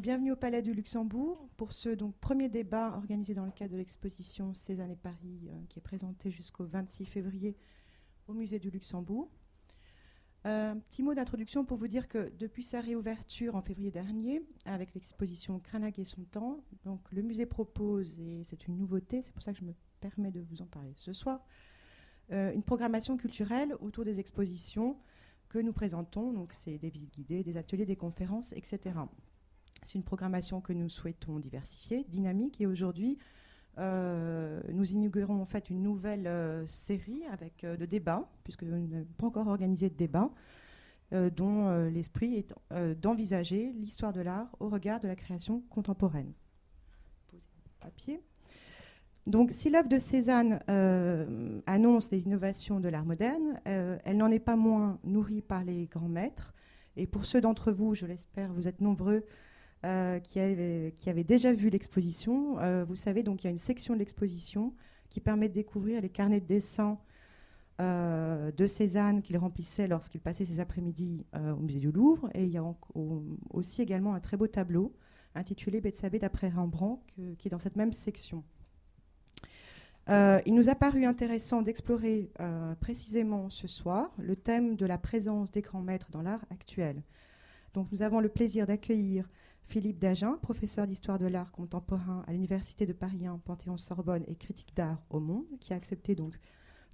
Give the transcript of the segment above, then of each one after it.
Bienvenue au Palais du Luxembourg pour ce premier débat organisé dans le cadre de l'exposition Cézanne et Paris euh, qui est présentée jusqu'au 26 février au Musée du Luxembourg. Euh, un petit mot d'introduction pour vous dire que depuis sa réouverture en février dernier, avec l'exposition Cranach et son temps, donc le musée propose, et c'est une nouveauté, c'est pour ça que je me permets de vous en parler ce soir, euh, une programmation culturelle autour des expositions que nous présentons. Donc c'est des visites guidées, des ateliers, des conférences, etc. C'est une programmation que nous souhaitons diversifier, dynamique, et aujourd'hui, euh, nous inaugurons en fait une nouvelle euh, série avec euh, de débats, puisque nous n'avons pas encore organisé de débat, dont l'esprit est d'envisager l'histoire de l'art au regard de la création contemporaine. Papier. Donc, si l'œuvre de Cézanne annonce les innovations de l'art moderne, elle n'en est pas moins nourrie par les grands maîtres. Et pour ceux d'entre vous, je l'espère, vous êtes nombreux euh, qui, avait, déjà vu l'exposition. Euh, vous savez, donc il y a une section de l'exposition qui permet de découvrir les carnets de dessin euh, de Cézanne qu'il remplissait lorsqu'il passait ses après-midi au musée du Louvre. Et il y a aussi également un très beau tableau intitulé Bethsabée d'après Rembrandt, qui est dans cette même section. il nous a paru intéressant d'explorer précisément ce soir le thème de la présence des grands maîtres dans l'art actuel. Donc nous avons le plaisir d'accueillir Philippe Dagen, professeur d'histoire de l'art contemporain à l'Université de Paris 1, Panthéon-Sorbonne et critique d'art au Monde, qui a accepté donc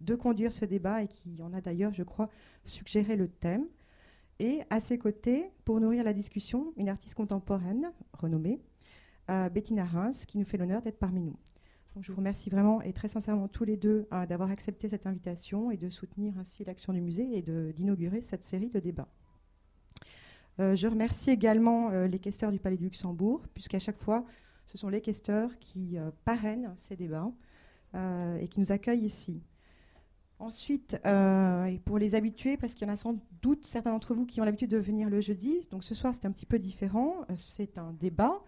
de conduire ce débat et qui en a d'ailleurs, je crois, suggéré le thème. Et à ses côtés, pour nourrir la discussion, une artiste contemporaine renommée, euh, Bettina Reims, qui nous fait l'honneur d'être parmi nous. Je vous remercie vraiment et très sincèrement tous les deux euh, d'avoir accepté cette invitation et de soutenir ainsi l'action du musée et d'inaugurer cette série de débats. Euh, je remercie également euh, les questeurs du Palais du Luxembourg, puisqu'à chaque fois, ce sont les questeurs qui euh, parrainent ces débats et qui nous accueillent ici. Ensuite, pour les habitués, parce qu'il y en a sans doute certains d'entre vous qui ont l'habitude de venir le jeudi, donc ce soir c'est un petit peu différent, c'est un débat,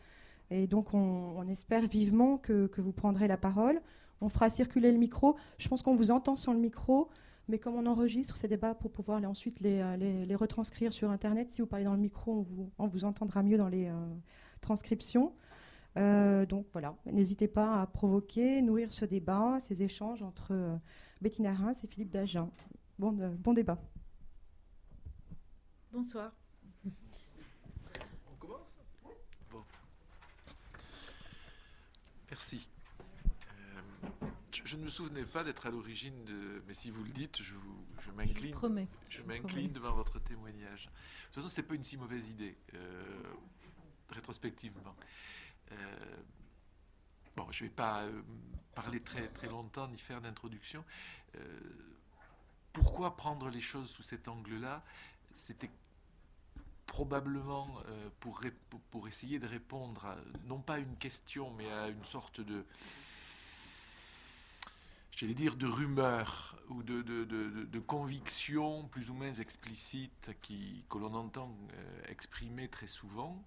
et donc on, espère vivement que, que, vous prendrez la parole. On fera circuler le micro. Je pense qu'on vous entend sans le micro. Mais comme on enregistre ces débats pour pouvoir ensuite euh, les, retranscrire sur Internet, si vous parlez dans le micro, on vous, entendra mieux dans les euh, transcriptions. Euh, donc voilà, n'hésitez pas à provoquer, nourrir ce débat, ces échanges entre Bettina Reims et Philippe Dagen. Bon, bon débat. Bonsoir. On commence? Bon. Merci je, ne me souvenais pas d'être à l'origine de. Mais si vous le dites, je, je m'incline. Je m'incline devant votre témoignage. De toute façon, c'était pas une si mauvaise idée, euh, rétrospectivement. Euh, bon, je ne vais pas euh, parler très, très longtemps ni faire d'introduction. pourquoi prendre les choses sous cet angle-là? C'était probablement pour, pour, essayer de répondre, non pas à une question, mais à une sorte de j'allais dire, de rumeurs ou de, convictions plus ou moins explicites qui, que l'on entend euh, exprimer très souvent,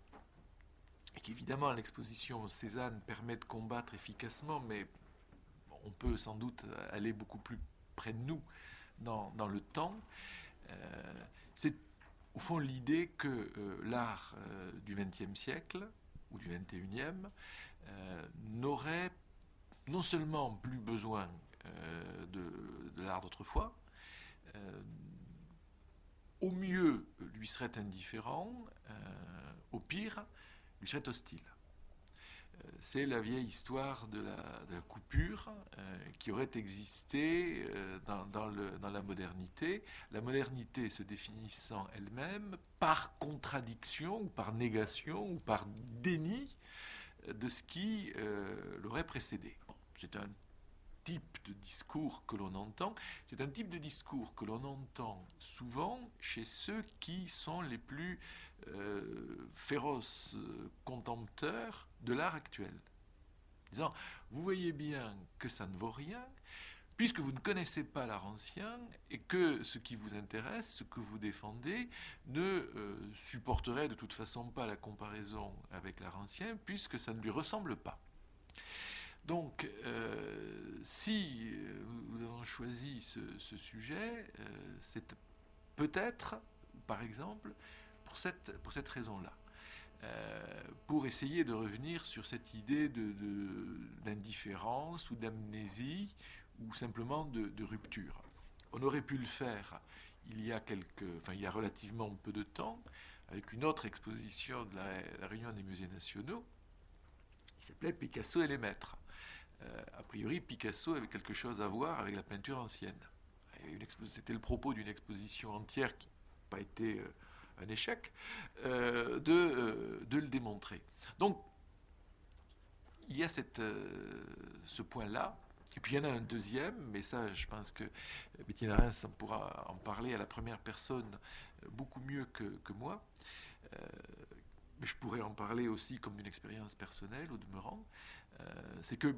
et qu'évidemment l'exposition Cézanne permet de combattre efficacement, mais on peut sans doute aller beaucoup plus près de nous dans, dans le temps. Euh, c'est au fond l'idée que euh, l'art du XXe siècle ou du XXIe n'aurait non seulement plus besoin euh, de, l'art d'autrefois, euh, au mieux lui serait indifférent, euh, au pire lui serait hostile. C'est la vieille histoire de la, coupure qui aurait existé dans, la modernité, la modernité se définissant elle-même par contradiction ou par négation ou par déni de ce qui l'aurait précédé. c'est un type de discours que l'on entend, c'est un type de discours que l'on entend souvent chez ceux qui sont les plus euh, féroces euh, contempteurs de l'art actuel. Disant, vous voyez bien que ça ne vaut rien, puisque vous ne connaissez pas l'art ancien et que ce qui vous intéresse, ce que vous défendez, ne euh, supporterait de toute façon pas la comparaison avec l'art ancien, puisque ça ne lui ressemble pas. Donc, euh, si nous avons choisi ce, sujet, euh, c'est peut-être, par exemple, pour cette, pour cette raison-là. pour essayer de revenir sur cette idée d'indifférence de, ou d'amnésie ou simplement de, rupture. On aurait pu le faire il y a enfin il y a relativement peu de temps, avec une autre exposition de la, Réunion des musées nationaux, qui s'appelait Picasso et les maîtres. Euh, a priori, Picasso avait quelque chose à voir avec la peinture ancienne. C'était le propos d'une exposition entière qui n'a pas été euh, un échec, euh, de, le démontrer. Donc, il y a ce point-là. Et puis il y en a un deuxième, mais ça, je pense que Bettina Reims pourra en parler à la première personne beaucoup mieux que, que moi. mais je pourrais en parler aussi comme d'une expérience personnelle au demeurant. C'est que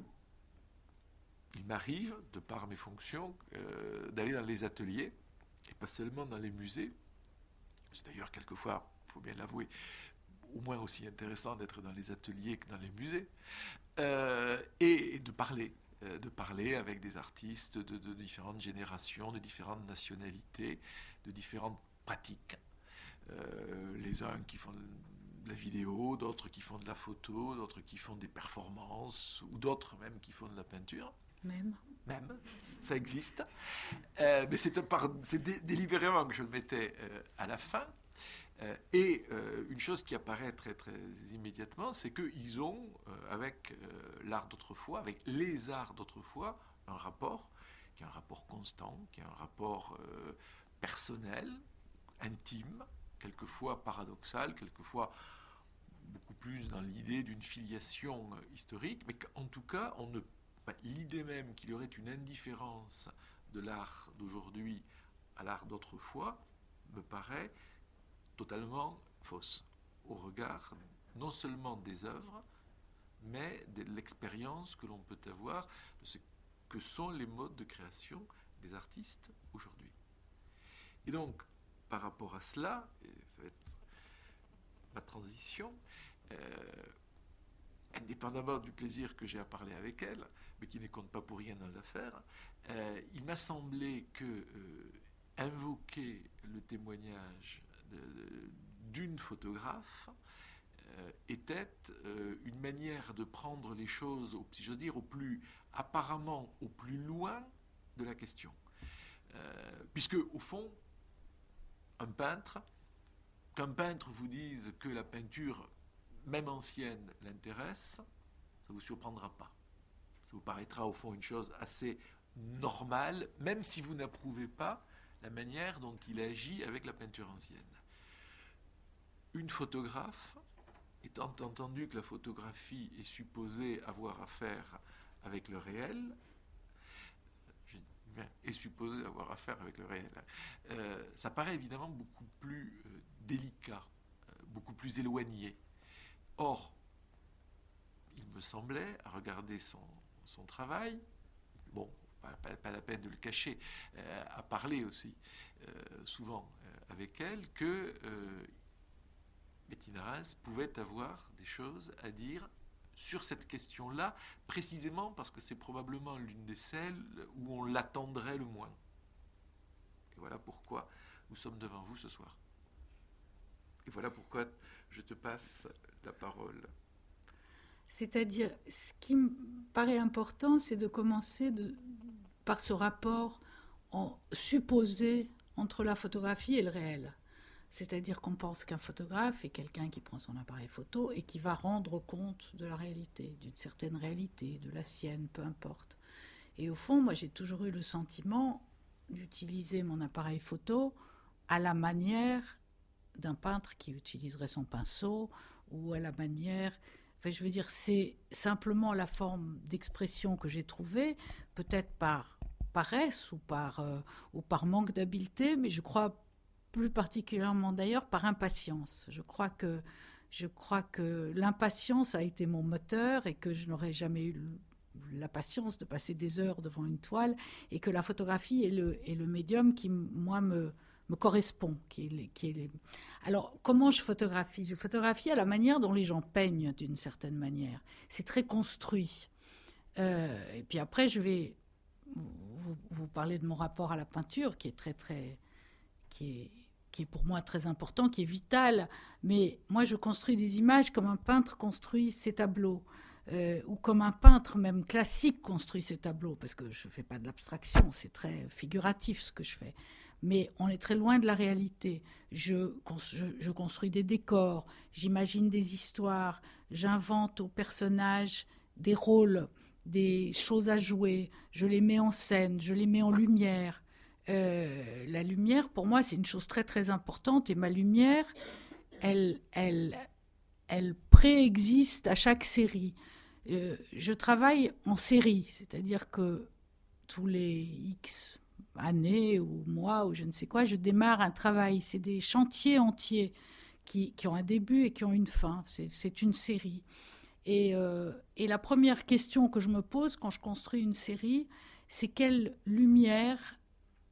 il m'arrive, de par mes fonctions, euh, d'aller dans les ateliers, et pas seulement dans les musées. C'est d'ailleurs quelquefois, il faut bien l'avouer, au moins aussi intéressant d'être dans les ateliers que dans les musées, euh, et, de parler, euh, de parler avec des artistes de, de, différentes générations, de différentes nationalités, de différentes pratiques. les uns qui font de la vidéo, d'autres qui font de la photo, d'autres qui font des performances, ou d'autres même qui font de la peinture. Même. Même, ça existe. Euh, mais c'est délibérément que je le mettais euh, à la fin. Euh, et une chose qui apparaît très, très immédiatement, c'est qu'ils ont, avec l'art d'autrefois, avec les arts d'autrefois, un rapport qui est un rapport constant, qui est un rapport personnel, intime, quelquefois paradoxal, quelquefois beaucoup plus dans l'idée d'une filiation historique, mais qu'en tout cas, on ne l'idée même qu'il y aurait une indifférence de l'art d'aujourd'hui à l'art d'autrefois me paraît totalement fausse au regard non seulement des œuvres, mais de l'expérience que l'on peut avoir de ce que sont les modes de création des artistes aujourd'hui. Et donc, par rapport à cela, et ça va être ma transition, euh, indépendamment du plaisir que j'ai à parler avec elle, mais qui ne compte pas pour rien dans l'affaire, euh, il m'a semblé que euh, invoquer le témoignage d'une photographe euh, était une manière de prendre les choses, si j'ose dire, au plus apparemment au plus loin de la question. puisque, au fond, un peintre, qu'un peintre vous dise que la peinture, même ancienne, l'intéresse, ça ne vous surprendra pas. Ça vous paraîtra au fond une chose assez normale, même si vous n'approuvez pas la manière dont il agit avec la peinture ancienne. Une photographe, étant entendu que la photographie est supposée avoir affaire avec le réel, est supposée avoir affaire avec le réel, euh, ça paraît évidemment beaucoup plus euh, délicat, euh, beaucoup plus éloigné. Or, il me semblait, à regarder son, son travail, bon, pas, la peine de le cacher, euh, a parlé aussi euh, souvent euh, avec elle que Bettina Reims pouvait avoir des choses à dire sur cette question-là, précisément parce que c'est probablement l'une des celles où on l'attendrait le moins. Et voilà pourquoi nous sommes devant vous ce soir. Et voilà pourquoi je te passe la parole. C'est-à-dire, ce qui me paraît important, c'est de commencer par ce rapport en supposé entre la photographie et le réel. C'est-à-dire qu'on pense qu'un photographe est quelqu'un qui prend son appareil photo et qui va rendre compte de la réalité, d'une certaine réalité, de la sienne, peu importe. Et au fond, moi j'ai toujours eu le sentiment d'utiliser mon appareil photo à la manière d'un peintre qui utiliserait son pinceau ou à la manière je veux dire, c'est simplement la forme d'expression que j'ai trouvée, peut-être par paresse ou par, euh, ou par manque d'habileté, mais je crois plus particulièrement d'ailleurs par impatience. Je crois que, que l'impatience a été mon moteur et que je n'aurais jamais eu la patience de passer des heures devant une toile et que la photographie est le, est le médium qui, moi, me, me correspond. Qui est, qui est Alors, comment je photographie? Je photographie à la manière dont les gens peignent, d'une certaine manière. C'est très construit. Euh, et puis après, je vais vous, vous, parler de mon rapport à la peinture, qui est très, très. qui est qui est pour moi très important, qui est vital. Mais moi, je construis des images comme un peintre construit ses tableaux. Euh, ou comme un peintre même classique construit ses tableaux, parce que je ne fais pas de l'abstraction, c'est très figuratif ce que je fais. Mais on est très loin de la réalité. Je, construis des décors, j'imagine des histoires, j'invente aux personnages des rôles, des choses à jouer, je les mets en scène, je les mets en lumière. Euh, la lumière, pour moi, c'est une chose très très importante et ma lumière, elle, elle, elle préexiste à chaque série. Euh, je travaille en série, c'est-à-dire que tous les X années ou mois ou je ne sais quoi, je démarre un travail. C'est des chantiers entiers qui, qui, ont un début et qui ont une fin. C'est une série. Et, euh, et, la première question que je me pose quand je construis une série, c'est quelle lumière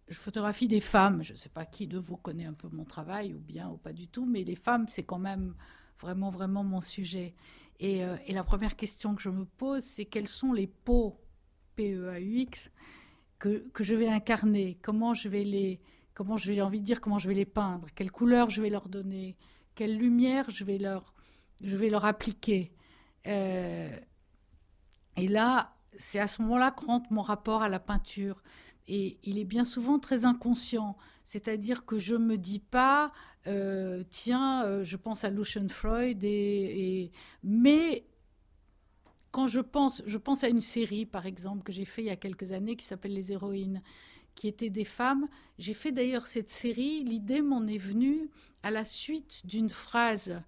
je photographie des femmes. Je ne sais pas qui de vous connaît un peu mon travail, ou bien ou pas du tout, mais les femmes, c'est quand même vraiment, vraiment mon sujet. Et, euh, et, la première question que je me pose, c'est quelles sont les peaux, P-E-A-U-X, que, je vais incarner Comment je vais les. Comment je vais, envie de dire, comment je vais les peindre Quelle couleur je vais leur donner Quelle lumière je vais leur, je vais leur appliquer euh, Et là, c'est à ce moment-là que rentre mon rapport à la peinture et il est bien souvent très inconscient. C'est-à-dire que je ne me dis pas, euh, tiens, euh, je pense à Lucian Freud, et, mais quand je pense, je pense à une série, par exemple, que j'ai fait il y a quelques années qui s'appelle Les Héroïnes, qui étaient des femmes. J'ai fait d'ailleurs cette série, l'idée m'en est venue à la suite d'une phrase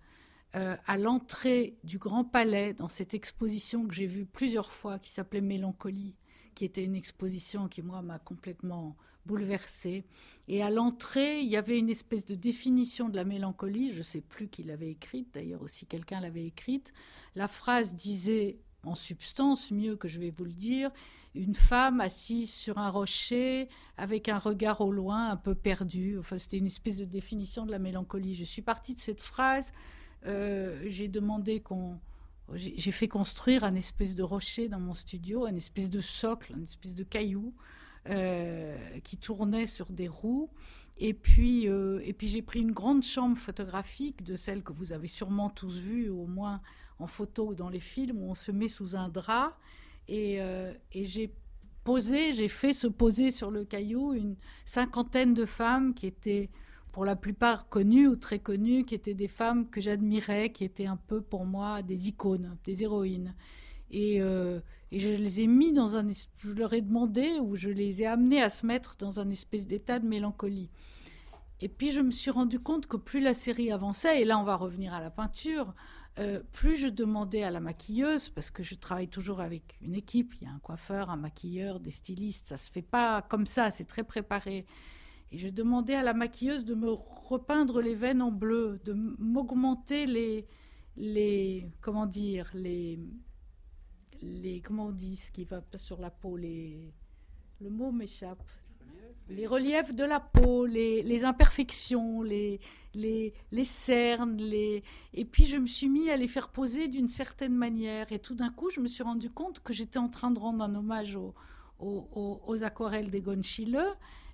euh, à l'entrée du Grand Palais, dans cette exposition que j'ai vue plusieurs fois, qui s'appelait Mélancolie qui était une exposition qui, moi, m'a complètement bouleversée. Et à l'entrée, il y avait une espèce de définition de la mélancolie. Je ne sais plus qui l'avait écrite, d'ailleurs, aussi quelqu'un l'avait écrite. La phrase disait, en substance, mieux que je vais vous le dire, une femme assise sur un rocher avec un regard au loin, un peu perdu. Enfin, c'était une espèce de définition de la mélancolie. Je suis partie de cette phrase. Euh, j'ai demandé qu'on j'ai fait construire un espèce de rocher dans mon studio, un espèce de socle, un espèce de caillou euh, qui tournait sur des roues. Et puis, euh, et puis j'ai pris une grande chambre photographique de celle que vous avez sûrement tous vue, au moins en photo ou dans les films, où on se met sous un drap. Et, euh, et j'ai posé, j'ai fait se poser sur le caillou une cinquantaine de femmes qui étaient pour la plupart connues ou très connues, qui étaient des femmes que j'admirais, qui étaient un peu pour moi des icônes, des héroïnes. Et, euh, et, je les ai mis dans un... Je leur ai demandé ou je les ai amenées à se mettre dans un espèce d'état de mélancolie. Et puis je me suis rendu compte que plus la série avançait, et là on va revenir à la peinture, euh, plus je demandais à la maquilleuse, parce que je travaille toujours avec une équipe, il y a un coiffeur, un maquilleur, des stylistes, ça se fait pas comme ça, c'est très préparé. Et je demandais à la maquilleuse de me repeindre les veines en bleu, de m'augmenter les, les, comment dire, les, les, comment on dit ce qui va sur la peau, les, le mot m'échappe. Les reliefs de la peau, les, imperfections, les, les, les, cernes, les... et puis je me suis mis à les faire poser d'une certaine manière. Et tout d'un coup, je me suis rendu compte que j'étais en train de rendre un hommage aux, aux, aquarelles d'Egon Schiele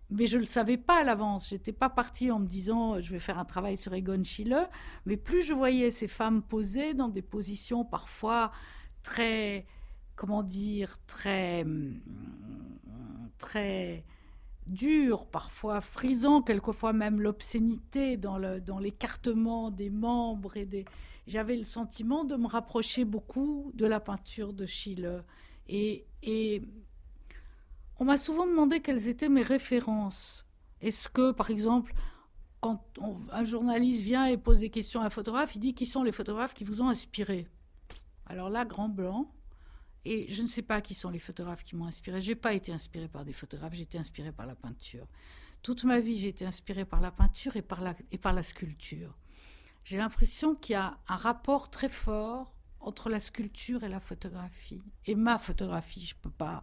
mais je ne le savais pas à l'avance. J'étais pas partie en me disant je vais faire un travail sur Egon Schiele, mais plus je voyais ces femmes posées dans des positions parfois très, comment dire, très, très dures, parfois frisant, quelquefois même l'obscénité dans, l'écartement des membres et des. J'avais le sentiment de me rapprocher beaucoup de la peinture de Schiele et, et on m'a souvent demandé quelles étaient mes références. Est-ce que, par exemple, quand un journaliste vient et pose des questions à un photographe, il dit qui sont les photographes qui vous ont inspiré? Alors là, grand blanc. Et je ne sais pas qui sont les photographes qui m'ont inspiré. Je n'ai pas été inspiré par des photographes, j'ai été inspiré par la peinture. Toute ma vie, j'ai été inspiré par la peinture et par la, et par la sculpture. J'ai l'impression qu'il y a un rapport très fort entre la sculpture et la photographie. Et ma photographie, je ne peux pas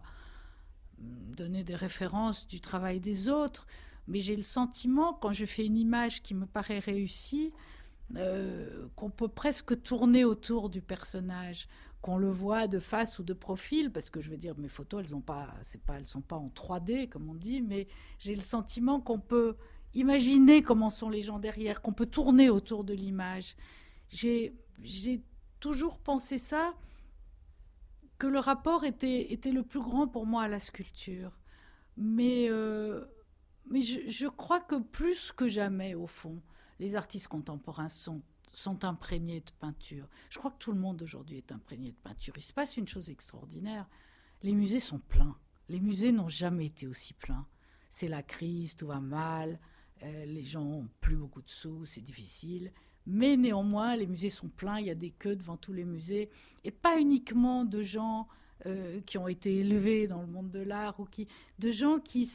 donner des références du travail des autres, mais j'ai le sentiment, quand je fais une image qui me paraît réussie, euh, qu'on peut presque tourner autour du personnage, qu'on le voit de face ou de profil, parce que je veux dire, mes photos, elles ont pas, c'est pas, elles sont pas en 3D comme on dit, mais j'ai le sentiment qu'on peut imaginer comment sont les gens derrière, qu'on peut tourner autour de l'image. J'ai toujours pensé ça, que le rapport était, était le plus grand pour moi à la sculpture. Mais, euh, mais je, crois que plus que jamais, au fond, les artistes contemporains sont, sont imprégnés de peinture. Je crois que tout le monde aujourd'hui est imprégné de peinture. Il se passe une chose extraordinaire. Les musées sont pleins. Les musées n'ont jamais été aussi pleins. C'est la crise, tout va mal, euh, les gens n'ont plus beaucoup de sous, c'est difficile. Mais néanmoins, les musées sont pleins, il y a des queues devant tous les musées, et pas uniquement de gens euh, qui ont été élevés dans le monde de l'art, ou qui, de gens qui,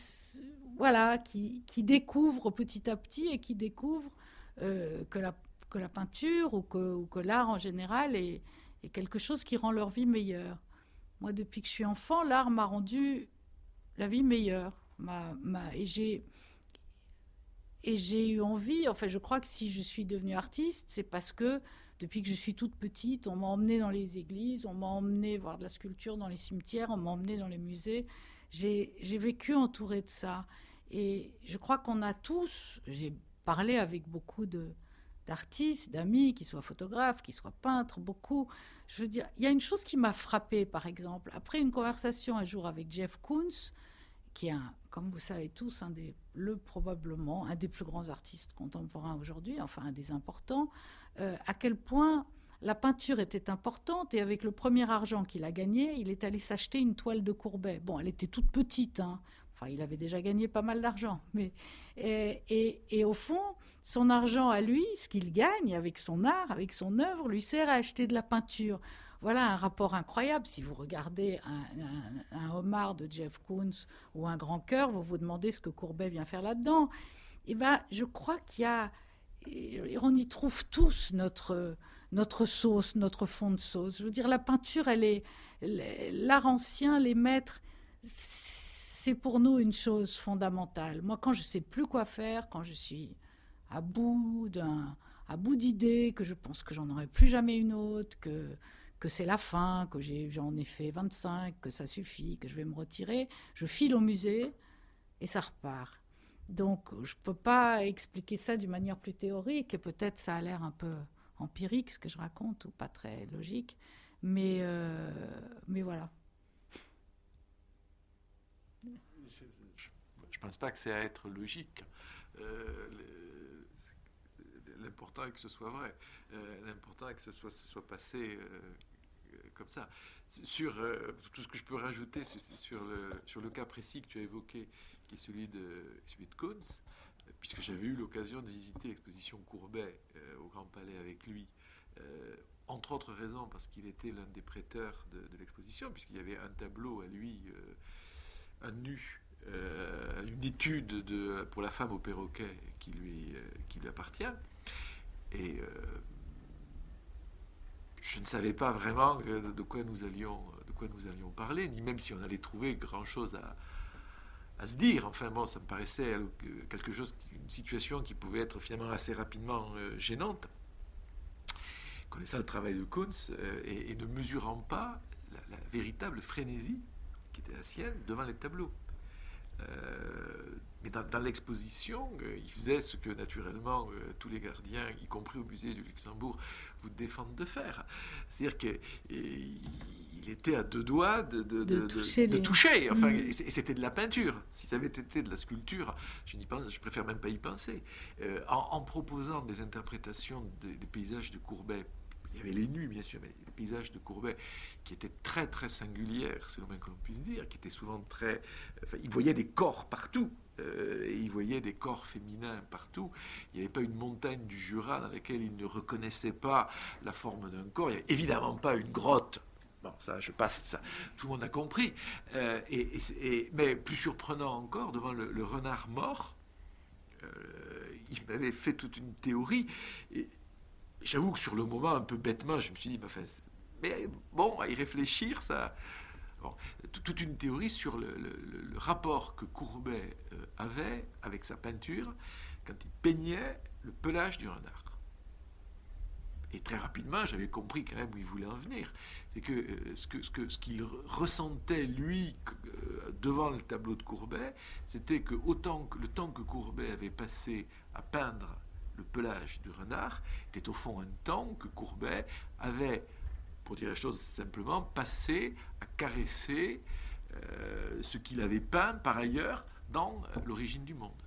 voilà, qui, qui, découvrent petit à petit et qui découvrent euh, que, la, que la peinture ou que, l'art en général est, quelque chose qui rend leur vie meilleure. Moi, depuis que je suis enfant, l'art m'a rendu la vie meilleure. Et j'ai et j'ai eu envie, enfin je crois que si je suis devenue artiste, c'est parce que depuis que je suis toute petite, on m'a emmenée dans les églises, on m'a emmenée voir de la sculpture dans les cimetières, on m'a emmenée dans les musées. J'ai vécu entourée de ça. Et je crois qu'on a tous, j'ai parlé avec beaucoup d'artistes, d'amis, qui soient photographes, qui soient peintres, beaucoup. Je veux dire, il y a une chose qui m'a frappée, par exemple, après une conversation un jour avec Jeff Koons, qui est, un, comme vous savez tous, un des, le probablement un des plus grands artistes contemporains aujourd'hui, enfin un des importants, euh, à quel point la peinture était importante et avec le premier argent qu'il a gagné, il est allé s'acheter une toile de Courbet. Bon, elle était toute petite, hein. Enfin il avait déjà gagné pas mal d'argent, mais et, au fond, son argent à lui, ce qu'il gagne avec son art, avec son œuvre, lui sert à acheter de la peinture. Voilà un rapport incroyable. Si vous regardez un, homard de Jeff Koons ou un grand cœur, vous vous demandez ce que Courbet vient faire là-dedans. Eh ben, je crois qu'il y a, on y trouve tous notre notre sauce, notre fond de sauce. Je veux dire, la peinture, elle est l'art ancien, les maîtres, c'est pour nous une chose fondamentale. Moi, quand je sais plus quoi faire, quand je suis à bout d'un à bout d'idées, que je pense que j'en aurai plus jamais une autre, que que c'est la fin, que j'en ai, fait 25, que ça suffit, que je vais me retirer. Je file au musée et ça repart. Donc je ne peux pas expliquer ça d'une manière plus théorique et peut-être ça a l'air un peu empirique ce que je raconte ou pas très logique, mais, euh, mais voilà. Je ne pense pas que c'est à être logique. Euh, l'important est que ce soit vrai. Euh, l'important est que ce soit, passé euh, comme ça. Sur tout ce que je peux rajouter, c'est sur le, sur le cas précis que tu as évoqué, qui est celui de, celui de Kohns, puisque j'avais eu l'occasion de visiter l'exposition Courbet au Grand Palais avec lui. entre autres raisons parce qu'il était l'un des prêteurs de l'exposition, puisqu'il y avait un tableau à lui, un nu, une étude de, pour la femme au perroquet qui lui, qui lui appartient. Et je ne savais pas vraiment de quoi nous allions, de quoi nous allions parler, ni même si on allait trouver grand-chose à, à, se dire. Enfin bon, ça me paraissait quelque chose, une situation qui pouvait être finalement assez rapidement euh, gênante, connaissant le travail de Kunz euh, et, ne mesurant pas la, véritable frénésie qui était la sienne devant les tableaux. Euh, mais dans, l'exposition, euh, il faisait ce que naturellement euh, tous les gardiens, y compris au musée du Luxembourg, vous défendent de faire. C'est-à-dire qu'il était à deux doigts de, de, toucher. Enfin, mm. Et c'était de la peinture. Si ça avait été de la sculpture, je n'y pense, je préfère même pas y penser. Euh, en, proposant des interprétations des, des paysages de Courbet il y avait les nus, bien sûr, mais les paysages de Courbet qui étaient très, très singulières, c'est le moins que l'on puisse dire, qui étaient souvent très. Il voyait des corps partout. Euh, et il voyait des corps féminins partout. Il n'y avait pas une montagne du Jura dans laquelle il ne reconnaissait pas la forme d'un corps. Il n'y avait évidemment pas une grotte. Bon, ça, je passe, ça, tout le monde a compris. Euh, mais plus surprenant encore, devant le, renard mort, euh, il m'avait fait toute une théorie. J'avoue que sur le moment, un peu bêtement, je me suis dit, enfin, mais bon, à y réfléchir, ça, toute une théorie sur le, rapport que Courbet euh, avait avec sa peinture quand il peignait le pelage du renard. Et très rapidement, j'avais compris quand même où il voulait en venir. C'est que euh, ce qu'il que, ce qu'il ressentait, lui, euh, devant le tableau de Courbet, c'était que autant que le temps que Courbet avait passé à peindre le pelage du renard, était au fond un temps que Courbet avait, pour dire les choses simplement, passé à caresser euh, ce qu'il avait peint par ailleurs dans l'origine du monde.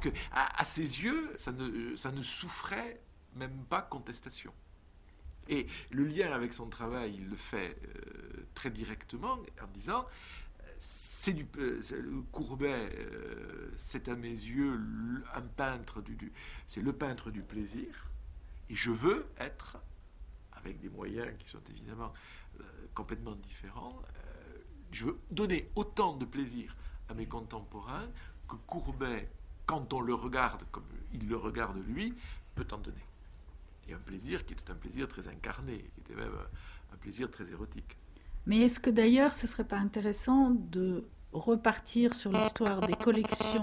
Que, à, ses yeux, ça ne, ça ne souffrait même pas contestation. Et le lien avec son travail, il le fait euh, très directement en disant c'est du euh, Courbet, euh, c'est à mes yeux un peintre du, c'est le peintre du plaisir, et je veux être, avec des moyens qui sont évidemment complètement différents, je veux donner autant de plaisir à mes contemporains que Courbet, quand on le regarde comme il le regarde lui, peut en donner un plaisir qui était un plaisir très incarné, qui était même un plaisir très érotique. Mais est-ce que d'ailleurs ce serait pas intéressant de repartir sur l'histoire des collections,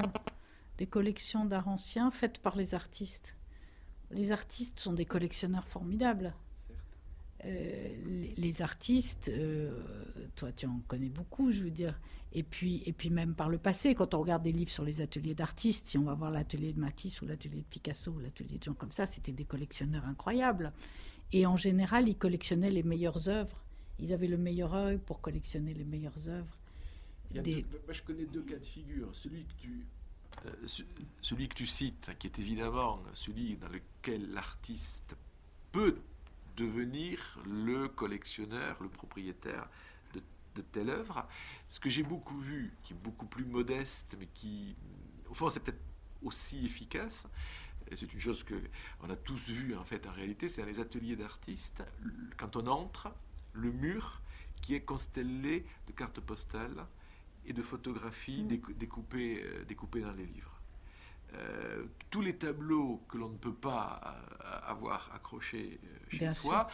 des collections d'art ancien faites par les artistes? Les artistes sont des collectionneurs formidables. Euh, les, artistes, euh, toi tu en connais beaucoup, je veux dire, et puis, et puis même par le passé, quand on regarde des livres sur les ateliers d'artistes, si on va voir l'atelier de Matisse ou l'atelier de Picasso ou l'atelier de gens comme ça, c'était des collectionneurs incroyables. Et en général, ils collectionnaient les meilleures œuvres. Ils avaient le meilleur œil pour collectionner les meilleures œuvres. moi, je connais deux cas de figure. Celui que tu, euh, celui que tu cites, qui est évidemment celui dans lequel l'artiste peut devenir le collectionneur, le propriétaire de, telle œuvre. Ce que j'ai beaucoup vu, qui est beaucoup plus modeste, mais qui, au fond, c'est peut-être aussi efficace, c'est une chose que on a tous vu en fait en réalité, c'est dans les ateliers d'artistes, quand on entre, le mur qui est constellé de cartes postales et de photographies mmh. découpées, euh, découpées dans les livres. Euh, tous les tableaux que l'on ne peut pas euh, avoir accrochés chez soi,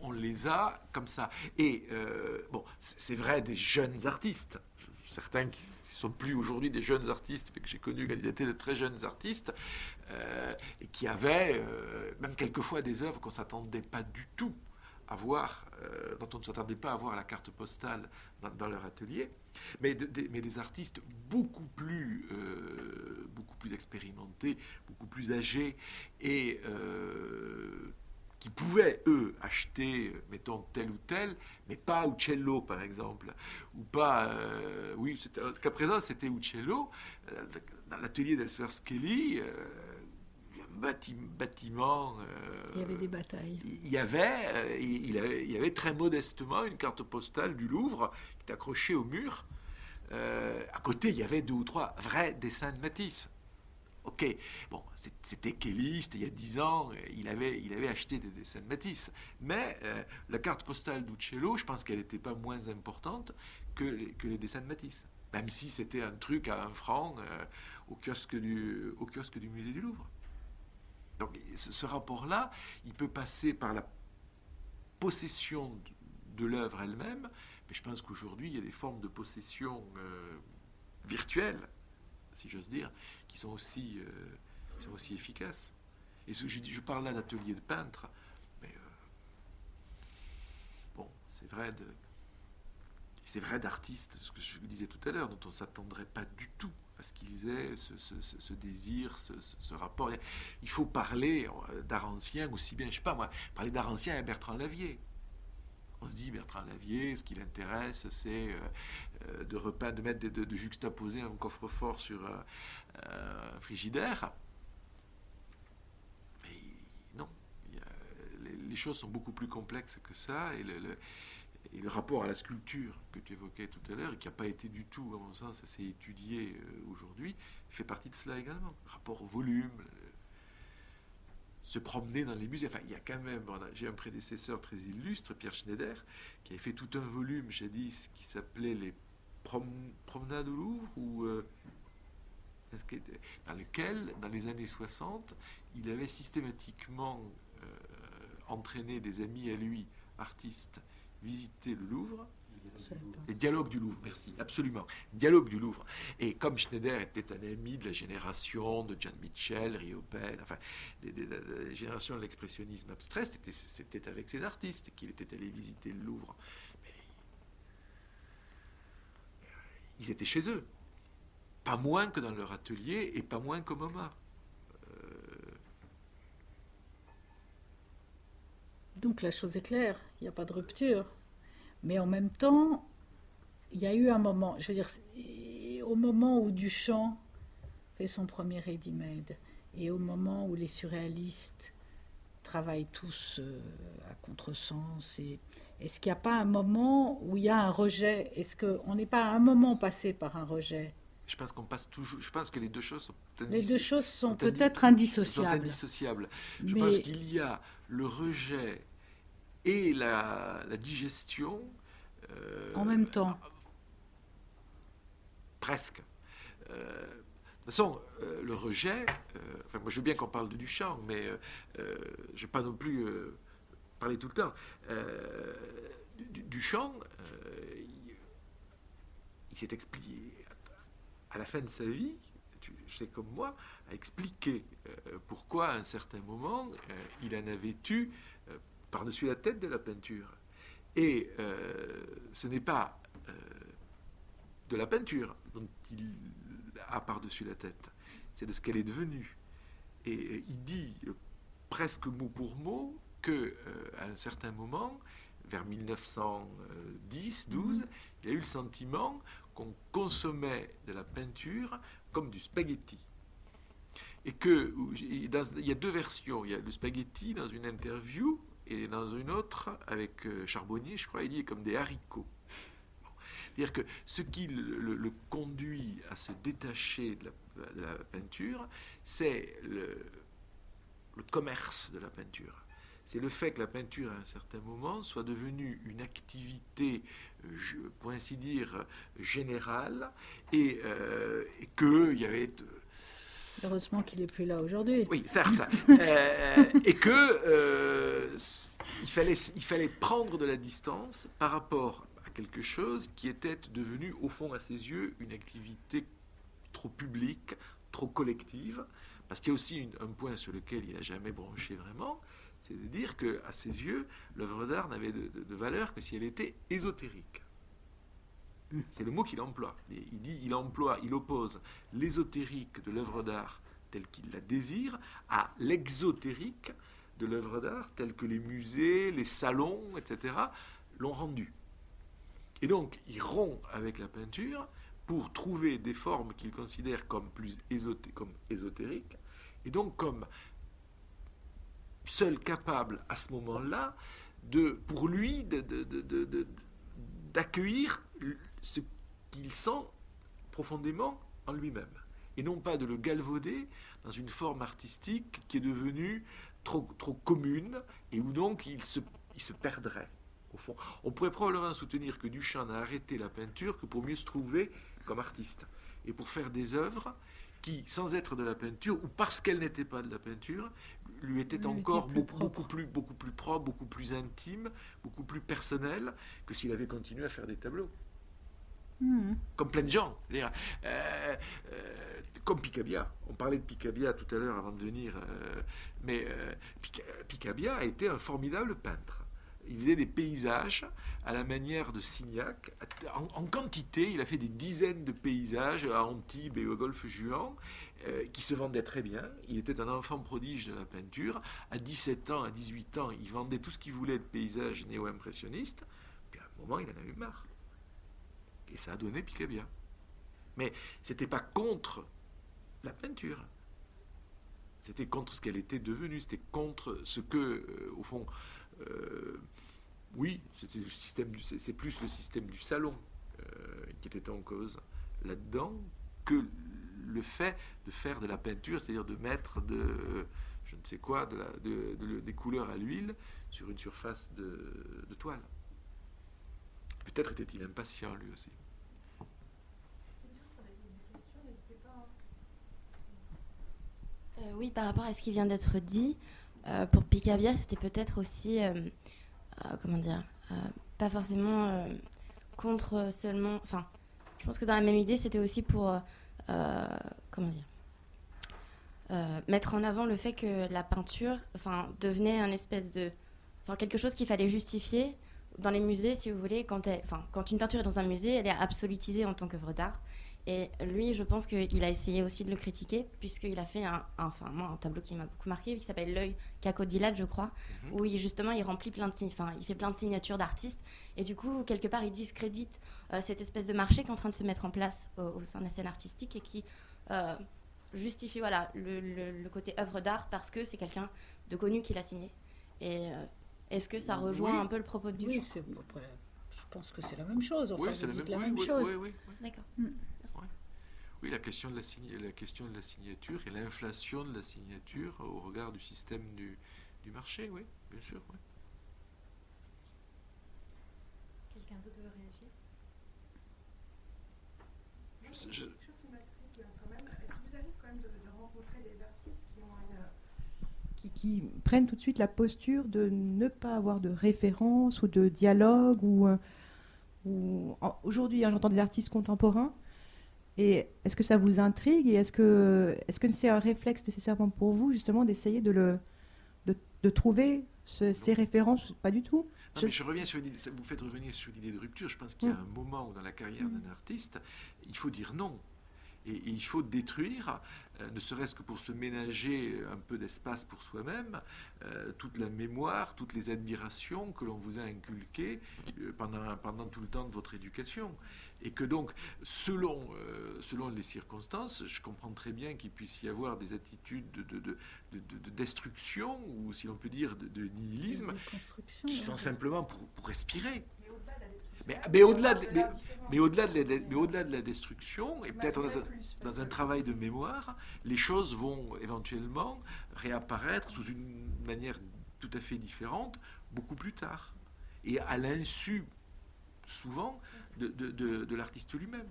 on, les a comme ça. Et bon, c'est vrai des jeunes artistes. Certains qui ne sont plus aujourd'hui des jeunes artistes, mais que j'ai connus quand ils étaient de très jeunes artistes, et qui avaient même quelquefois des œuvres qu'on ne s'attendait pas du tout à voir, dont on ne s'attendait pas à voir la carte postale dans, leur atelier, mais, des artistes beaucoup plus beaucoup plus expérimentés, beaucoup plus âgés, et euh, qui pouvaient, eux, acheter, mettons, tel ou tel, mais pas Uccello, par exemple, ou pas... Euh, oui, qu'à présent, c'était Uccello. Euh, dans l'atelier d'Elswer Skelly, bâtiment. il y avait des batailles. Il y avait, il, avait, il y avait très modestement une carte postale du Louvre qui était accrochée au mur euh, à côté, il y avait deux ou trois vrais dessins de Matisse. Ok, bon, c'était Kelly, c'était il y a dix ans, il avait, il avait acheté des dessins de Matisse. Mais euh, la carte postale d'Uccello, je pense qu'elle n'était pas moins importante que les, que les, dessins de Matisse. Même si c'était un truc à un franc euh, au, kiosque du, au kiosque du musée du Louvre. Donc ce, rapport-là, il peut passer par la possession de l'œuvre elle-même, mais je pense qu'aujourd'hui, il y a des formes de possession euh, virtuelles, si j'ose dire, qui sont aussi, euh, sont aussi efficaces. Et je, parle là d'atelier de peintre, mais euh, bon, c'est vrai de. C'est vrai d'artistes, ce que je vous disais tout à l'heure, dont on ne s'attendrait pas du tout à ce qu'ils aient ce, désir, ce, rapport. Il faut parler d'art ancien aussi bien, je sais pas moi, parler d'art ancien à Bertrand Lavier. On se dit, Bertrand Lavier, ce qui l'intéresse, c'est euh, euh, de de mettre, de, juxtaposer un coffre-fort sur euh, un frigidaire. Non, les, choses sont beaucoup plus complexes que ça, et le, et le rapport à la sculpture que tu évoquais tout à l'heure, et qui n'a pas été du tout, à mon sens, assez étudié aujourd'hui, fait partie de cela également. Rapport au volume, se promener dans les musées. Enfin, il y a quand même, j'ai un prédécesseur très illustre, Pierre Schneider, qui avait fait tout un volume jadis qui s'appelait les promenades au Louvre, ou, euh, dans lequel, dans les années 60, il avait systématiquement euh, entraîné des amis à lui, artistes, visiter le Louvre, Les dialogues du Louvre, merci, absolument. Dialogue du Louvre. Et comme Schneider était un ami de la génération de John Mitchell, Riopel, enfin, des, la génération de l'expressionnisme abstrait, c'était avec ces artistes qu'il était allé visiter le Louvre. Mais ils étaient chez eux. Pas moins que dans leur atelier et pas moins qu'au MoMA. Donc la chose est claire, il n'y a pas de rupture. Mais en même temps, il y a eu un moment, je veux dire, au moment où Duchamp fait son premier ready-made, et au moment où les surréalistes travaillent tous euh, à contresens, et est-ce qu'il n'y a pas un moment où il y a un rejet? Est-ce qu'on n'est pas à un moment passé par un rejet? Je pense qu'on passe toujours. Je pense que les deux choses sont. Les deux choses sont, peut-être indissociables. Sont indissociables. Je pense qu'il y a le rejet et la, digestion. Euh, en même temps. Presque. Euh, de toute façon, euh, le rejet, enfin, moi je veux bien qu'on parle de Duchamp, mais je ne vais pas non plus parler tout le temps. Duchamp, il, il s'est expliqué à la fin de sa vie, tu sais comme moi, a expliqué pourquoi à un certain moment il en avait eu par-dessus la tête de la peinture. Et euh, ce n'est pas euh, de la peinture dont il a par-dessus la tête, c'est de ce qu'elle est devenue. Et euh, il dit presque mot pour mot que à un certain moment, vers 1910-12, il a eu le sentiment qu'on consommait de la peinture comme du spaghetti. Et que il y a deux versions. Il y a le spaghetti dans une interview et dans une autre, avec euh, Charbonnier, je crois, il dit comme des haricots. C'est-à-dire que ce qui le, conduit à se détacher de la, peinture, c'est le, commerce de la peinture. C'est le fait que la peinture, à un certain moment, soit devenue une activité, pour ainsi dire, générale, et, euh, et qu'il y avait Heureusement qu'il n'est plus là aujourd'hui. Oui, certes. Euh, et que euh, il, fallait, il fallait prendre de la distance par rapport à quelque chose qui était devenu, au fond, à ses yeux, une activité trop publique, trop collective. Parce qu'il y a aussi un point sur lequel il n'a jamais branché vraiment, c'est de dire que, à ses yeux, l'œuvre d'art n'avait de, de valeur que si elle était ésotérique. C'est le mot qu'il emploie. Il dit, il emploie, il oppose l'ésotérique de l'œuvre d'art telle qu'il la désire à l'exotérique de l'œuvre d'art telle que les musées, les salons, etc. l'ont rendue. Et donc, il rompt avec la peinture pour trouver des formes qu'il considère comme plus comme ésotériques, et donc comme seul capable à ce moment-là de, pour lui, d'accueillir ce qu'il sent profondément en lui-même, et non pas de le galvauder dans une forme artistique qui est devenue trop, trop commune, et où donc il se, il se perdrait. Au fond. On pourrait probablement soutenir que Duchamp n'a arrêté la peinture que pour mieux se trouver comme artiste, et pour faire des œuvres qui, sans être de la peinture, ou parce qu'elle n'était pas de la peinture, lui étaient encore beaucoup, beaucoup, plus, beaucoup plus propre, beaucoup plus intime, beaucoup plus personnel que s'il avait continué à faire des tableaux. Hmm. Comme plein de gens. Euh, euh, comme Picabia. On parlait de Picabia tout à l'heure avant de venir. Euh, mais Picabia a été un formidable peintre. Il faisait des paysages à la manière de Signac. En, quantité, il a fait des dizaines de paysages à Antibes et au Golfe Juan qui se vendaient très bien. Il était un enfant prodige de la peinture. À 17 ans, à 18 ans, il vendait tout ce qu'il voulait de paysages néo-impressionnistes. Puis à un moment, il en a eu marre. Et ça a donné Picabia. Mais c'était pas contre la peinture. C'était contre ce qu'elle était devenue. C'était contre ce que, euh, au fond, euh, oui, c'est plus le système du salon euh, qui était en cause là-dedans que le fait de faire de la peinture, c'est-à-dire de mettre de, je ne sais quoi, de la, de, des couleurs à l'huile sur une surface de toile. Peut-être était-il impatient lui aussi. Euh, oui, par rapport à ce qui vient d'être dit, euh, pour Picabia, c'était peut-être aussi, euh, comment dire, pas forcément contre seulement. Enfin, je pense que dans la même idée, c'était aussi pour. comment dire mettre en avant le fait que la peinture enfin, devenait un espèce de. Enfin, quelque chose qu'il fallait justifier dans les musées, si vous voulez, quand, elle, quand une peinture est dans un musée, elle est absolutisée en tant qu'œuvre d'art. Et lui, je pense qu'il a essayé aussi de le critiquer, puisqu'il a fait un, enfin, moi, un tableau qui m'a beaucoup marqué, qui s'appelle L'œil cacodilate, je crois, mhm. où il, justement il remplit plein de enfin, il fait plein de signatures d'artistes. Et du coup, quelque part, il discrédite euh, cette espèce de marché qui est en train de se mettre en place au, sein de la scène artistique et qui euh, justifie voilà, le, côté œuvre d'art parce que c'est quelqu'un de connu qui l'a signé. Et euh, est-ce que ça rejoint un peu le propos du Oui, c'est je pense que c'est la même chose. Enfin, oui, c'est la, même, chose. Oui, oui, D'accord. Mm. Oui, la question, de la, la question de la signature et l'inflation de la signature au regard du système du, du marché, oui, bien sûr. Oui. Quelqu'un d'autre veut réagir? Je, je... Chose qui m'intrigue quand même, est-ce que vous arrive quand même de, rencontrer des artistes qui, ont qui, qui, prennent tout de suite la posture de ne pas avoir de référence ou de dialogue ou, euh, ou aujourd'hui hein, j'entends des artistes contemporains et est-ce que ça vous intrigue et est-ce que est-ce que c'est un réflexe nécessairement pour vous justement d'essayer de le de, trouver ces références Pas du tout? je... je... reviens sur vous faites revenir sur l'idée de rupture. Je pense qu'il y a mm. un moment où dans la carrière d'un mm. artiste, il faut dire non. Et, il faut détruire, euh, ne serait-ce que pour se ménager un peu d'espace pour soi-même, euh, toute la mémoire, toutes les admirations que l'on vous a inculquées euh, pendant, pendant tout le temps de votre éducation. Et que donc, selon, selon les circonstances, je comprends très bien qu'il puisse y avoir des attitudes de, de, de, destruction, ou si l'on peut dire de, nihilisme, qui sont simplement pour, pour respirer. Mais, au-delà de, mais, au-delà de, au-delà de la destruction, et peut-être dans, un travail de mémoire, les choses vont éventuellement réapparaître sous une manière tout à fait différente beaucoup plus tard. Et à l'insu, souvent, de, de l'artiste lui-même.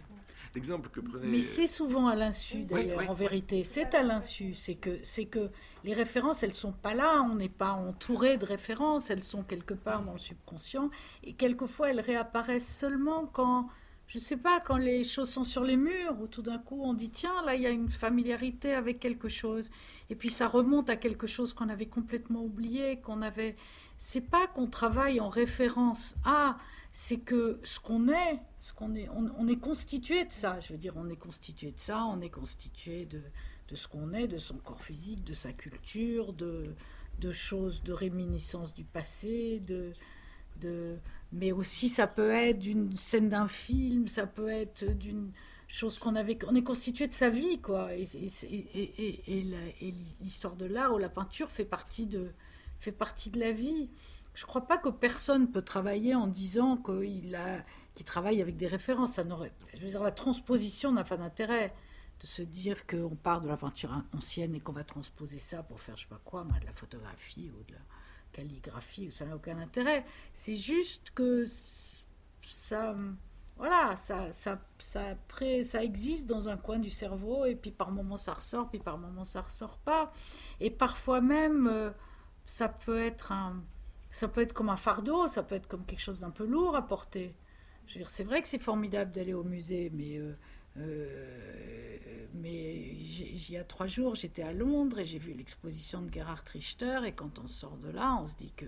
L'exemple que prenait. Mais c'est souvent à l'insu, d'ailleurs, en vérité. C'est à l'insu. C'est que, c'est que les références, elles sont pas là. On n'est pas entouré de références. Elles sont quelque part dans le subconscient. Et quelquefois, elles réapparaissent seulement quand, je sais pas, quand les choses sont sur les murs, où tout d'un coup, on dit tiens, là, il y a une familiarité avec quelque chose. Et puis, ça remonte à quelque chose qu'on avait complètement oublié, qu'on avait. C'est pas qu'on travaille en référence à c'est que ce qu'on est, ce qu'on est, on, est constitué de ça. Je veux dire, on est constitué de ça, on est constitué de, de ce qu'on est, de son corps physique, de sa culture, de, de choses, de réminiscences du passé, de, de, mais aussi ça peut être d'une scène d'un film, ça peut être d'une chose qu'on avait, on est constitué de sa vie, quoi. Et, l'histoire de l'art ou la peinture fait partie de, fait partie de la vie. Je ne crois pas que personne peut travailler en disant qu'il travaille avec des références. Je veux dire, la transposition n'a pas d'intérêt de se dire qu'on part de la peinture ancienne et qu'on va transposer ça pour faire je sais pas quoi, de la photographie ou de la calligraphie, ça n'a aucun intérêt. C'est juste que ça, voilà, ça existe dans un coin du cerveau et puis par moments ça ressort, puis par moments ça ressort pas. Et parfois même, euh, ça peut être un ça peut être comme un fardeau, ça peut être comme quelque chose d'un peu lourd à porter. C'est vrai que c'est formidable d'aller au musée, mais, euh, euh, mais il y a trois jours, j'étais à Londres et j'ai vu l'exposition de Gerhard Richter, et quand on sort de là, on se dit que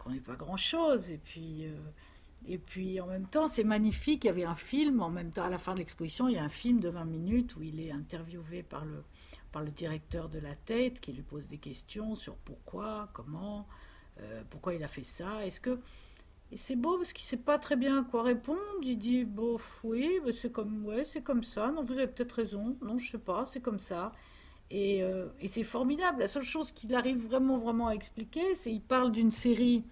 qu'on n'est pas grand-chose. Et puis, euh, et puis en même temps, c'est magnifique. Il y avait un film, en même temps, à la fin de l'exposition, il y a un film de 20 minutes où il est interviewé par le, par le directeur de la tête qui lui pose des questions sur pourquoi, comment. Euh, pourquoi il a fait ça? Est-ce que et c'est beau parce qu'il sait pas très bien à quoi répondre. Il dit bof, oui, c'est comme ouais, c'est comme ça. Non, vous avez peut-être raison. Non, je sais pas, c'est comme ça. Et, euh, et c'est formidable. La seule chose qu'il arrive vraiment vraiment à expliquer, c'est il parle d'une série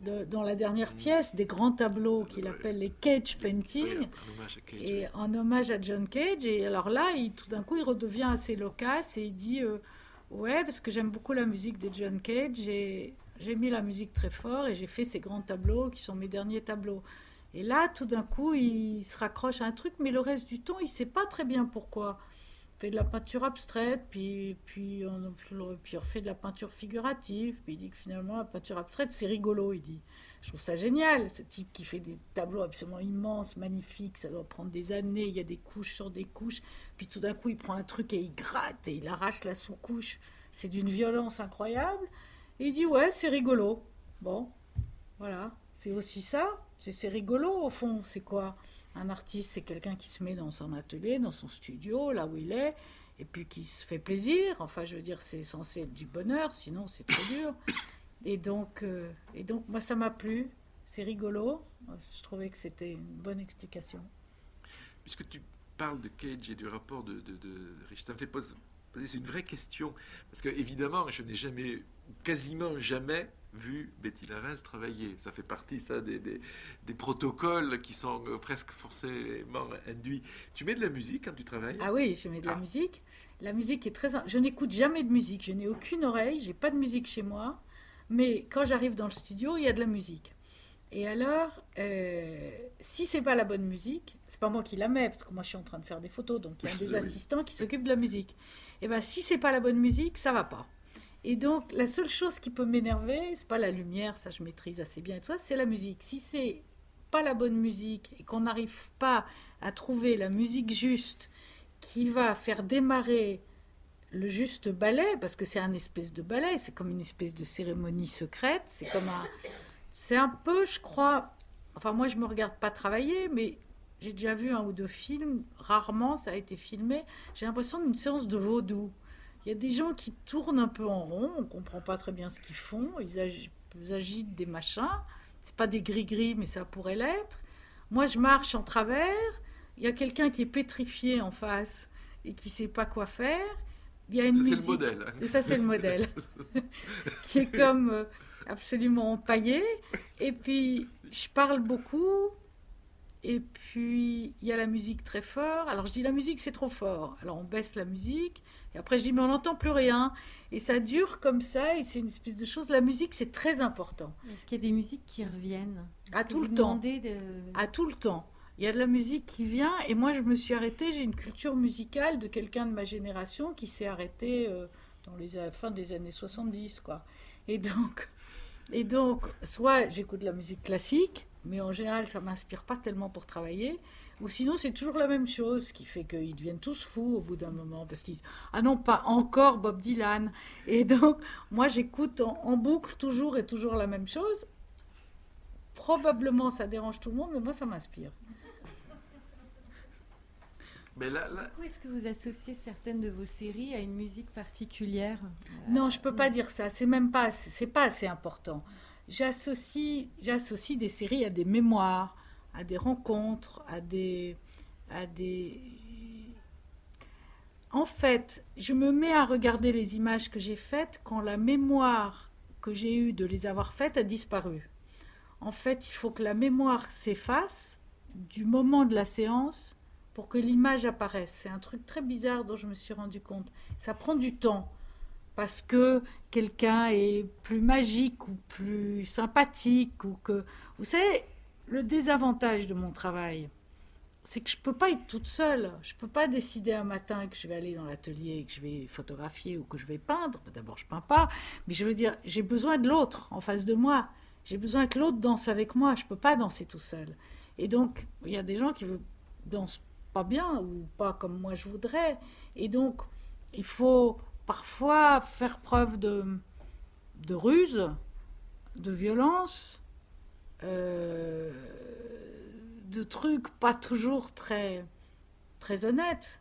de, dans la dernière mm. pièce des grands tableaux qu'il appelle les Cage Paintings et en hommage à John Cage. Et alors là, il, tout d'un coup, il redevient assez loquace et il dit euh, ouais, parce que j'aime beaucoup la musique de John Cage et j'ai mis la musique très fort et j'ai fait ces grands tableaux qui sont mes derniers tableaux. Et là, tout d'un coup, il se raccroche à un truc, mais le reste du temps, il ne sait pas très bien pourquoi. fait de la peinture abstraite, puis, puis, on, puis de la peinture figurative, puis il dit que finalement la peinture abstraite c'est rigolo, il dit. Je trouve ça génial, ce type qui fait des tableaux absolument immenses, magnifiques, ça doit prendre des années, il y a des couches sur des couches, puis tout d'un coup il prend un truc et il gratte et il arrache la sous-couche, c'est d'une violence incroyable, il dit ouais c'est rigolo. Bon, voilà, c'est aussi ça, c'est rigolo au fond, c'est quoi? Un artiste c'est quelqu'un qui se met dans son atelier, dans son studio, là où il est, et puis qui se fait plaisir, enfin je veux dire c'est censé être du bonheur, sinon c'est trop dur. Et donc, euh, et donc moi, ça m'a plu. C'est rigolo. Je trouvais que c'était une bonne explication. Puisque tu parles de Cage et du rapport de, de, Rich, ça me fait poser, c'est une vraie question. Parce que, évidemment, je n'ai jamais, quasiment jamais, vu Betty Larens travailler. Ça fait partie, ça, des, des, des, protocoles qui sont euh, presque forcément induits. Tu mets de la musique quand tu travailles? Ah oui, je mets de la ah. musique. La musique est très... Je n'écoute jamais de musique. Je n'ai aucune oreille. J'ai pas de musique chez moi. Mais quand j'arrive dans le studio, il y a de la musique. Et alors, euh, si c'est pas la bonne musique, c'est pas moi qui la mets, parce que moi je suis en train de faire des photos, donc il y a des assistants qui s'occupent de la musique. Et bien si c'est pas la bonne musique, ça va pas. Et donc la seule chose qui peut m'énerver, c'est pas la lumière, ça je maîtrise assez bien et tout ça, c'est la musique. Si c'est pas la bonne musique et qu'on n'arrive pas à trouver la musique juste qui va faire démarrer le juste ballet, parce que c'est un espèce de ballet, c'est comme une espèce de cérémonie secrète, c'est comme un... C'est un peu, je crois... Enfin, moi, je me regarde pas travailler, mais j'ai déjà vu un ou deux films, rarement ça a été filmé, j'ai l'impression d'une séance de vaudou. Il y a des gens qui tournent un peu en rond, on comprend pas très bien ce qu'ils font, ils, agitent des machins, c'est pas des gris-gris, mais ça pourrait l'être. Moi, je marche en travers, il y a quelqu'un qui est pétrifié en face et qui sait pas quoi faire il y a une ça, musique. Le modèle. Et ça, c'est le modèle. qui est comme euh, absolument empaillé. Et puis, je parle beaucoup. Et puis, il y a la musique très fort. Alors, je dis, la musique, c'est trop fort. Alors, on baisse la musique. Et après, je dis, mais on n'entend plus rien. Et ça dure comme ça. Et c'est une espèce de chose. La musique, c'est très important. Est-ce qu'il y a des musiques qui reviennent? À tout le temps. À tout le temps il y a de la musique qui vient et moi je me suis arrêtée, j'ai une culture musicale de quelqu'un de ma génération qui s'est arrêté euh, dans les fin des années 70 quoi. Et donc et donc soit j'écoute de la musique classique, mais en général ça m'inspire pas tellement pour travailler. Ou sinon c'est toujours la même chose ce qui fait qu'ils deviennent tous fous au bout d'un moment parce qu'ils disent ah non pas encore Bob Dylan et donc moi j'écoute en boucle toujours et toujours la même chose. Probablement ça dérange tout le monde mais moi ça m'inspire. Mais là, est-ce que vous associez certaines de vos séries à une musique particulière? Non, je peux pas dire ça. C'est même pas, c'est pas assez important. J'associe, des séries à des mémoires, à des rencontres, à des, à des. En fait, je me mets à regarder les images que j'ai faites quand la mémoire que j'ai eue de les avoir faites a disparu. En fait, il faut que la mémoire s'efface du moment de la séance pour que l'image apparaisse. C'est un truc très bizarre dont je me suis rendu compte. Ça prend du temps parce que quelqu'un est plus magique ou plus sympathique ou que vous savez le désavantage de mon travail c'est que je peux pas être toute seule. Je peux pas décider un matin que je vais aller dans l'atelier, que je vais photographier ou que je vais peindre. D'abord, je peins pas, mais je veux dire, j'ai besoin de l'autre en face de moi. J'ai besoin que l'autre danse avec moi. Je peux pas danser tout seul. Et donc, il y a des gens qui dansent pas bien ou pas comme moi je voudrais. Et donc, il faut parfois faire preuve de, de ruse, de violence, euh, de trucs pas toujours très, très honnêtes.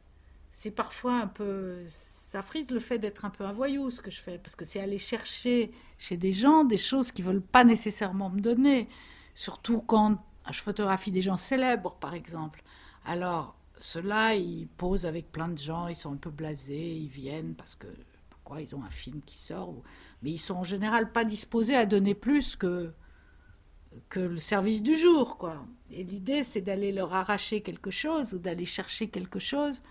C'est parfois un peu. Ça frise le fait d'être un peu un voyou, ce que je fais, parce que c'est aller chercher chez des gens des choses qu'ils veulent pas nécessairement me donner. Surtout quand je photographie des gens célèbres, par exemple. Alors, ceux-là, ils posent avec plein de gens, ils sont un peu blasés, ils viennent parce que pourquoi ils ont un film qui sort, mais ils sont en général pas disposés à donner plus que le service du jour, quoi. Et l'idée, c'est d'aller leur arracher quelque chose ou d'aller chercher quelque chose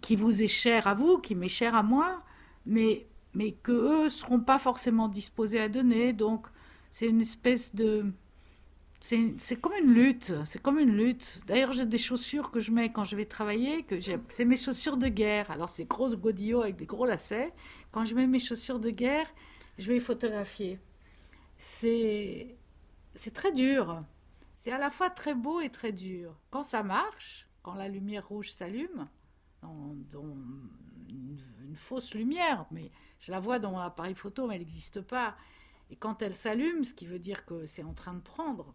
qui vous est cher à vous, qui m'est cher à moi, mais mais que eux seront pas forcément disposés à donner. Donc, c'est une espèce de c'est comme une lutte, c'est comme une lutte. D'ailleurs, j'ai des chaussures que je mets quand je vais travailler, que c'est mes chaussures de guerre. Alors, c'est gros godillots avec des gros lacets. Quand je mets mes chaussures de guerre, je vais les photographier. C'est très dur. C'est à la fois très beau et très dur. Quand ça marche, quand la lumière rouge s'allume, dans, une, fausse lumière, mais je la vois dans mon appareil photo, mais elle n'existe pas. Et quand elle s'allume, ce qui veut dire que c'est en train de prendre,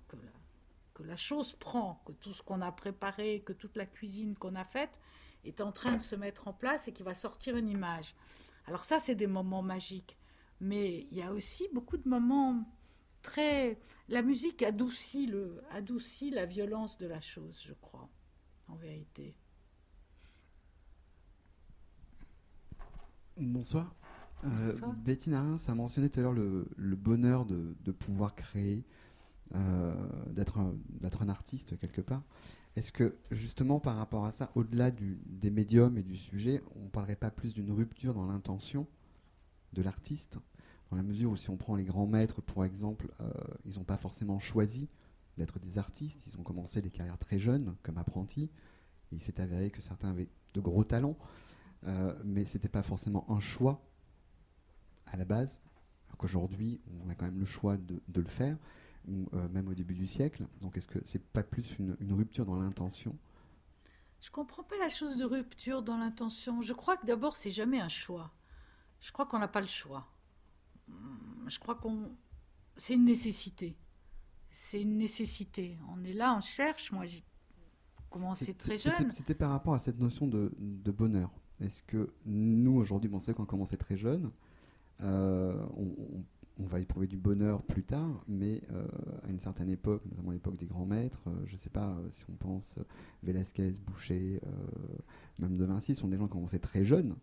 que la, chose prend, que tout ce qu'on a préparé, que toute la cuisine qu'on a faite est en train de se mettre en place et qu'il va sortir une image. Alors ça, c'est des moments magiques. Mais il y a aussi beaucoup de moments très... La musique adoucit, le, adoucit la violence de la chose, je crois, en vérité. Bonsoir. Euh, Betty Narin, ça a mentionné tout à l'heure le, bonheur de, pouvoir créer, euh, d'être un, artiste quelque part. Est-ce que justement par rapport à ça, au-delà des médiums et du sujet, on ne parlerait pas plus d'une rupture dans l'intention de l'artiste? Dans la mesure où si on prend les grands maîtres, pour exemple, euh, ils n'ont pas forcément choisi d'être des artistes, ils ont commencé des carrières très jeunes comme apprentis, il s'est avéré que certains avaient de gros talents, mais ce n'était pas forcément un choix à la base, alors qu'aujourd'hui, on a quand même le choix de, le faire, euh, même au début du siècle. Donc, est-ce que c'est pas plus une, rupture dans l'intention? Je comprends pas la chose de rupture dans l'intention. Je crois que d'abord, c'est jamais un choix. Je crois qu'on n'a pas le choix. Hmm, je crois qu'on. C'est une nécessité. C'est une nécessité. On est là, on cherche. Moi, j'ai commencé très jeune. C'était par rapport à cette notion de, bonheur. Est-ce que nous, aujourd'hui, on sait qu'on a commencé très jeune? Euh, on, va éprouver du bonheur plus tard, mais euh, à une certaine époque, notamment l'époque des grands maîtres, euh, je ne sais pas si on pense Velasquez, Boucher, même De Vinci, sont des gens qui ont commencé très jeunes.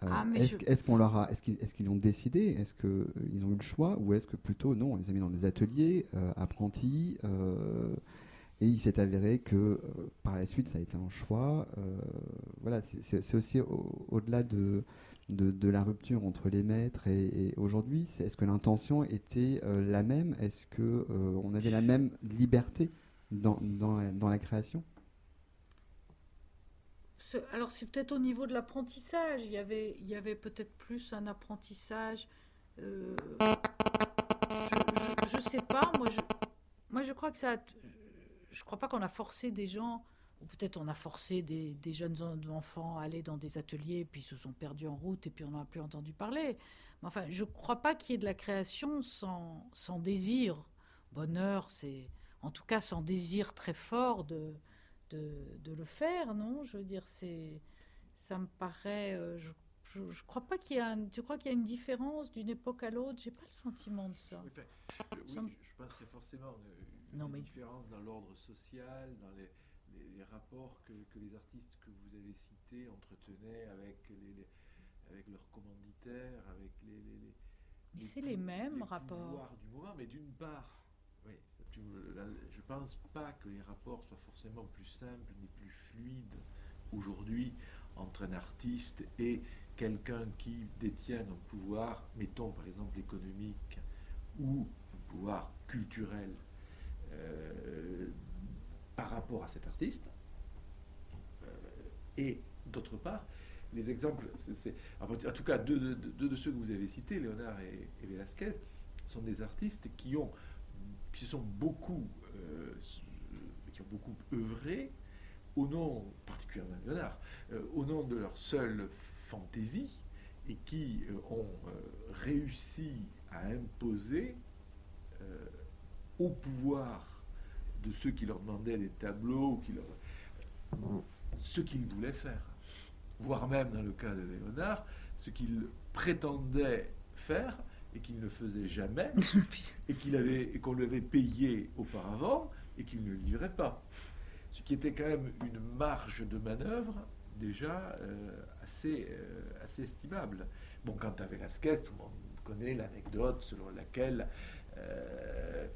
Ah, est-ce qu'on leur a, est-ce qu'ils, ont décidé, est-ce qu'ils ont eu le choix, ou est-ce que plutôt non, on les a mis dans des ateliers, apprentis, et il s'est avéré que par la suite ça a été un choix. voilà, c'est, aussi au-delà de de, la rupture entre les maîtres et, aujourd'hui Est-ce que l'intention était euh, la même? Est-ce qu'on euh, on avait la même liberté dans, dans, la, création? Alors c'est peut-être au niveau de l'apprentissage. Il y avait, il y avait peut-être plus un apprentissage. Euh, je ne sais pas. Moi je, moi, je crois que ça. Je crois pas qu'on a forcé des gens ou peut-être on a forcé des, jeunes enfants à aller dans des ateliers, puis ils se sont perdus en route, et puis on n'en a plus entendu parler. Mais enfin, je ne crois pas qu'il y ait de la création sans, sans désir. Bonheur, c'est en tout cas sans désir très fort de, de, le faire, non? Je veux dire, c'est ça me paraît. Euh, je, ne crois pas qu'il y a. tu crois qu'il y a une différence d'une époque à l'autre? J'ai pas le sentiment de ça. Euh, oui, je pense qu'il y a forcément une, non, mais... différence dans l'ordre social, dans les les, rapports que, les artistes que vous avez cités entretenaient avec, les, avec leurs commanditaires, avec les... les c'est les mêmes rapports. du moment, mais d'une part, oui, je pense pas que les rapports soient forcément plus simples ni plus fluides aujourd'hui entre un artiste et quelqu'un qui détient un pouvoir, mettons par exemple économique ou un pouvoir culturel euh, par rapport à cet artiste. Euh, et d'autre part, les exemples, c'est, en tout cas deux, de ceux que vous avez cités, Léonard et, Velasquez, sont des artistes qui ont, qui sont beaucoup, euh, qui ont beaucoup œuvré au nom, particulièrement Léonard, euh, au nom de leur seule fantaisie et qui ont réussi à imposer au pouvoir de ceux qui leur demandaient des tableaux, qui leur... ce qu'ils voulaient faire. Voire même, dans le cas de Léonard, ce qu'il prétendait faire et qu'il ne faisait jamais, et qu'il avait et qu'on lui avait payé auparavant et qu'il ne livrait pas. Ce qui était quand même une marge de manœuvre déjà euh, assez, euh, assez estimable. Bon, quant à Velasquez, tout le monde connaît l'anecdote selon laquelle euh,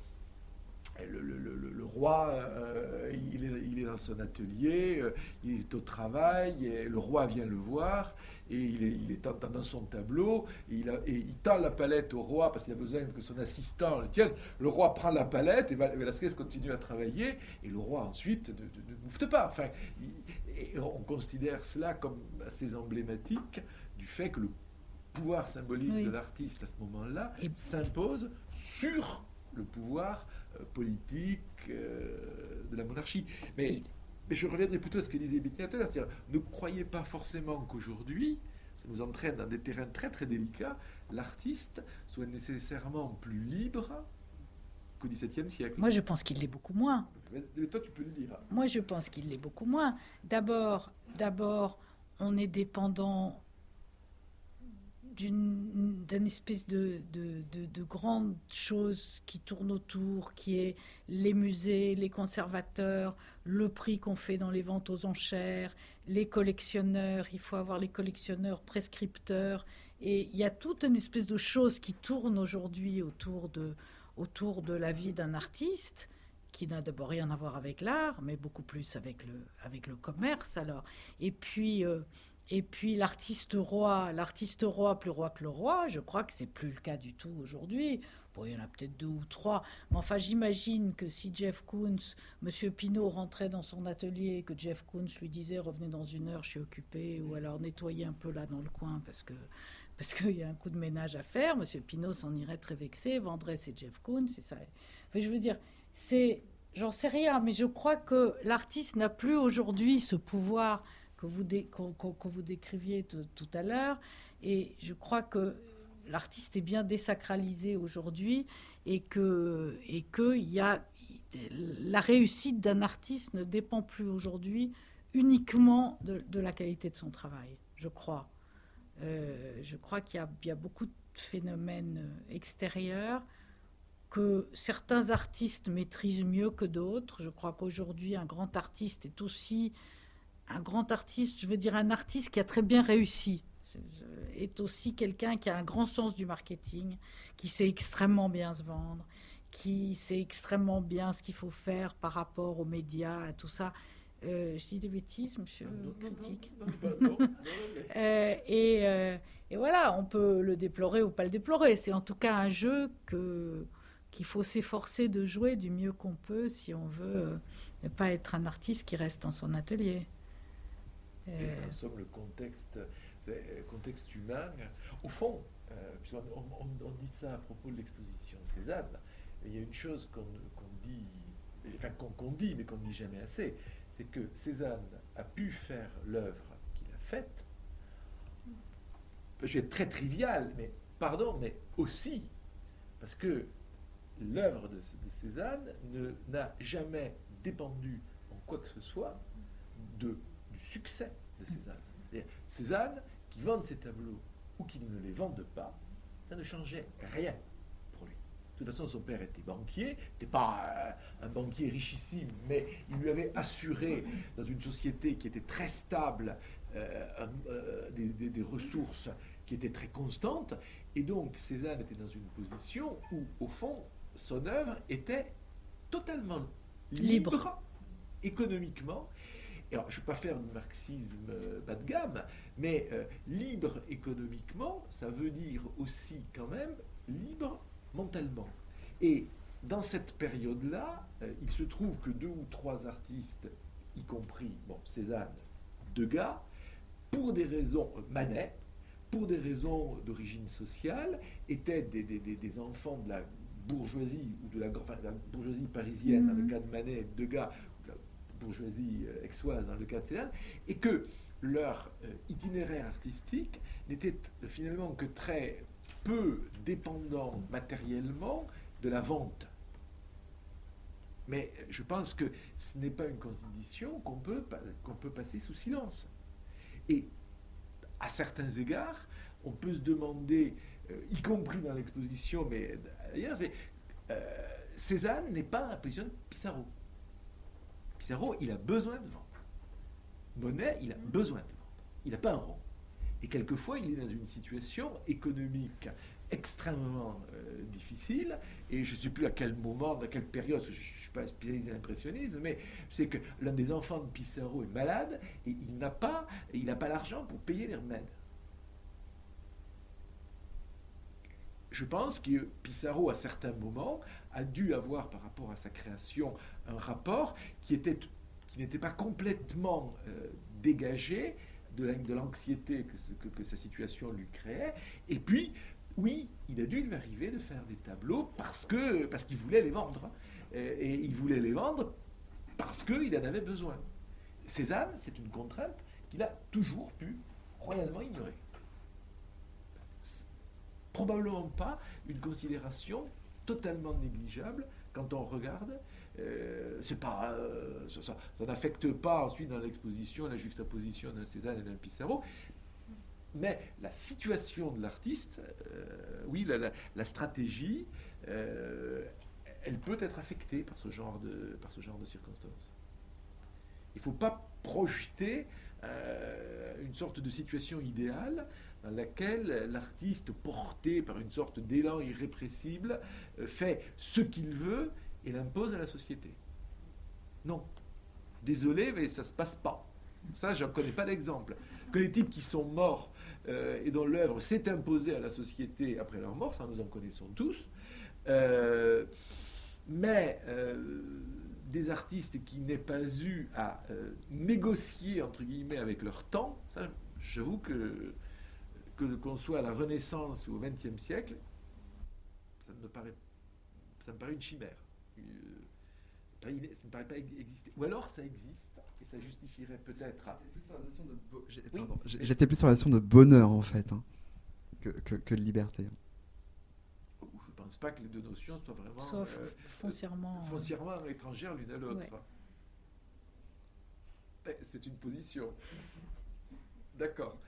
le, le roi, euh, il, est, dans son atelier, euh, il est au travail, et le roi vient le voir, et il est, il est dans son tableau, et il, et il, tend la palette au roi parce qu'il a besoin que son assistant le tienne. Le roi prend la palette, et Velasquez continue à travailler, et le roi ensuite ne, ne, pas. Enfin, et on considère cela comme assez emblématique du fait que le pouvoir symbolique de l'artiste à ce moment-là s'impose sur le pouvoir politique euh, de la monarchie. Mais, mais je reviendrai plutôt à ce que disait Bettina tout à ne croyez pas forcément qu'aujourd'hui, ça nous entraîne dans des terrains très très délicats, l'artiste soit nécessairement plus libre qu'au XVIIe siècle. Moi, je pense qu'il l'est beaucoup moins. Mais toi, tu peux le dire. Moi, je pense qu'il l'est beaucoup moins. D'abord, d'abord, on est dépendant d'une espèce de, de, de, grande chose qui tourne autour, qui est les musées, les conservateurs, le prix qu'on fait dans les ventes aux enchères, les collectionneurs, il faut avoir les collectionneurs prescripteurs. Et il y a toute une espèce de chose qui tourne aujourd'hui autour de, autour de la vie d'un artiste qui n'a d'abord rien à voir avec l'art, mais beaucoup plus avec le, avec le commerce alors. Et puis, euh, et puis l'artiste roi, l'artiste roi plus roi que le roi, je crois que c'est plus le cas du tout aujourd'hui. Bon, il y en a peut-être deux ou trois. Mais enfin, j'imagine que si Jeff Koons, Monsieur Pinault rentrait dans son atelier, que Jeff Koons lui disait revenez dans une heure, je suis occupé, ou alors nettoyez un peu là dans le coin parce que parce qu'il y a un coup de ménage à faire. Monsieur Pinault s'en irait très vexé, vendrait ses Jeff Koons, c'est ça. Enfin, je veux dire, c'est, j'en sais rien, mais je crois que l'artiste n'a plus aujourd'hui ce pouvoir que vous, que vous décriviez tout à l'heure. Et je crois que l'artiste est bien désacralisé aujourd'hui et que et que y a la réussite d'un artiste ne dépend plus aujourd'hui uniquement de, la qualité de son travail. Je crois. Euh, je crois qu'il y, y, a beaucoup de phénomènes extérieurs que certains artistes maîtrisent mieux que d'autres. Je crois qu'aujourd'hui, un grand artiste est aussi un grand artiste, je veux dire un artiste qui a très bien réussi, est aussi quelqu'un qui a un grand sens du marketing, qui sait extrêmement bien se vendre, qui sait extrêmement bien ce qu'il faut faire par rapport aux médias, à tout ça. Euh, je dis des bêtises, monsieur le critique. et, et, voilà, on peut le déplorer ou pas le déplorer. C'est en tout cas un jeu que qu'il faut s'efforcer de jouer du mieux qu'on peut si on veut euh, ne pas être un artiste qui reste dans son atelier. Euh... En somme, le contexte, euh, contexte humain, au fond, euh, on, dit ça à propos de l'exposition Cézanne, il y a une chose qu'on dit, enfin qu'on dit, mais qu'on ne dit jamais assez, c'est que Cézanne a pu faire l'œuvre qu'il a faite. Je vais être très trivial, mais pardon, mais aussi parce que l'œuvre de, de, Cézanne n'a jamais dépendu en quoi que ce soit de succès de Cézanne. Cézanne, qui vende ses tableaux ou qui ne les vende pas, ça ne changeait rien pour lui. De toute façon, son père était banquier, n'était pas euh, un banquier richissime, mais il lui avait assuré, dans une société qui était très stable, euh, euh, des, des, ressources qui étaient très constantes. Et donc, Cézanne était dans une position où, au fond, son œuvre était totalement libre. économiquement alors je ne vais pas faire du marxisme euh, bas de gamme, mais euh, libre économiquement, ça veut dire aussi quand même libre mentalement. Et dans cette période-là, euh, il se trouve que deux ou trois artistes, y compris bon, Cézanne, Degas, pour des raisons, Manet, pour des raisons d'origine sociale, étaient des, des, enfants de la bourgeoisie ou de la, bourgeoisie parisienne, dans le cas de Manet, Degas, bourgeoisie euh, exoise dans le cas de Cézanne, et que leur euh, itinéraire artistique n'était finalement que très peu dépendant matériellement de la vente. Mais je pense que ce n'est pas une condition qu'on peut, peut passer sous silence. Et à certains égards, on peut se demander, euh, y compris dans l'exposition, mais d'ailleurs, Cézanne n'est pas un position de Pissarro. Pissarro, il a besoin de vendre. Monet, il a besoin de vendre. Il n'a pas un rond. Et quelquefois, il est dans une situation économique extrêmement euh, difficile. Et je ne sais plus à quel moment, dans quelle période, je, suis pas spécialisé dans l'impressionnisme, mais je que l'un des enfants de Pissarro est malade et il n'a pas, il n'a pas l'argent pour payer les remèdes. Je pense que Pissarro, à certains moments, a dû avoir par rapport à sa création un rapport qui était qui n'était pas complètement euh, dégagé de l'anxiété que, sa situation lui créait. Et puis, oui, il a dû lui arriver de faire des tableaux parce qu'il voulait les vendre. Et, il voulait les vendre parce qu'il en avait besoin. Cézanne, c'est une contrainte qu'il a toujours pu royalement ignorer. Probablement pas une considération totalement négligeable quand on regarde euh, pas, euh, ça, n'affecte pas ensuite dans l'exposition la juxtaposition d'un Cézanne et d'un Pissarro. Mais la situation de l'artiste, euh, oui, la, stratégie, elle peut être affectée par ce genre de, par ce genre de circonstances. Il ne faut pas projeter une sorte de situation idéale dans laquelle l'artiste, porté par une sorte d'élan irrépressible, fait ce qu'il veut et l'impose à la société. Non. Désolé, mais ça ne se passe pas. Ça, je n'en connais pas d'exemple. Que les types qui sont morts euh, et dont l'œuvre s'est imposée à la société après leur mort, ça nous en connaissons tous. Euh, mais euh, des artistes qui n'aient pas eu à négocier, entre guillemets, avec leur temps, ça, j'avoue que que qu'on soit à la Renaissance ou au XXe siècle, ça me paraît, ça me paraît une chimère. Euh, ça ne paraît pas exister. Ou alors ça existe et ça justifierait peut-être. J'étais plus sur la notion de bonheur en fait hein, que, que, de liberté. Je ne pense pas que les deux notions soient vraiment Sauf euh, foncièrement, euh, foncièrement étrangères l'une à l'autre. C'est une position. D'accord.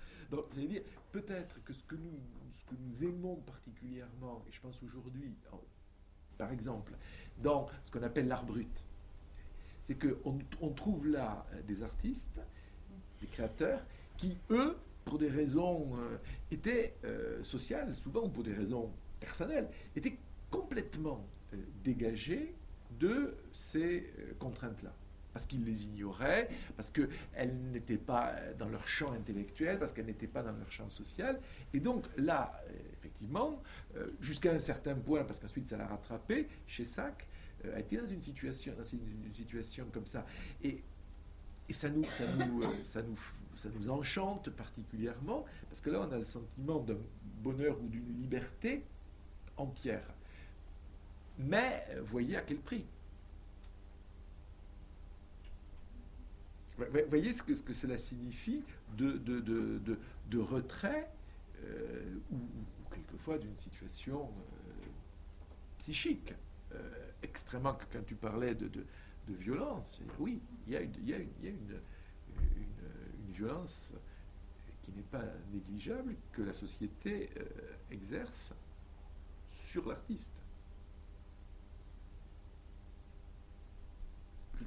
Dire, peut-être que ce que, nous, aimons particulièrement, et je pense aujourd'hui, par exemple, dans ce qu'on appelle l'art brut. C'est qu'on on trouve là euh, des artistes, des créateurs, qui, eux, pour des raisons euh, euh, sociales, souvent, ou pour des raisons personnelles, étaient complètement dégagés de ces contraintes-là parce qu'ils les ignoraient, parce qu'elles n'étaient pas dans leur champ intellectuel, parce qu'elles n'étaient pas dans leur champ social. Et donc là, effectivement, euh, jusqu'à un certain point, parce qu'ensuite ça l'a rattrapé, chez Sac, euh, a été dans une situation, dans situation comme ça. Et, et ça, nous, ça, nous, euh, ça, nous, ça nous enchante particulièrement, parce que là, on a le sentiment d'un bonheur ou d'une liberté entière. Mais voyez à quel prix? Voyez ce que, ce que cela signifie de, retrait euh, ou, quelquefois d'une situation euh, psychique euh, extrêmement. Quand tu parlais de, violence, oui, il y a, une, violence qui n'est pas négligeable que la société exerce sur l'artiste.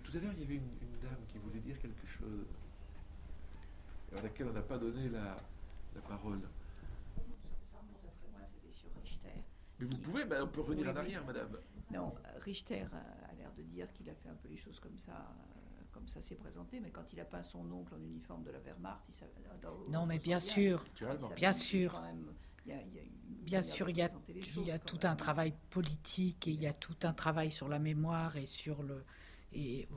Tout à l'heure, il y avait une, dame qui voulait dire quelque chose, à laquelle on n'a pas donné la, la parole. Mais vous pouvez, ben, on peut revenir en arrière, madame. Non, Richter a, l'air de dire qu'il a fait un peu les choses comme ça, euh, comme ça s'est présenté, mais quand il a peint son oncle en uniforme de la Wehrmacht, il savait, Non, mais bien sûr, bien sûr. bien sûr, il y a, il y a tout un travail politique et il y a tout un travail sur la mémoire et sur le, et,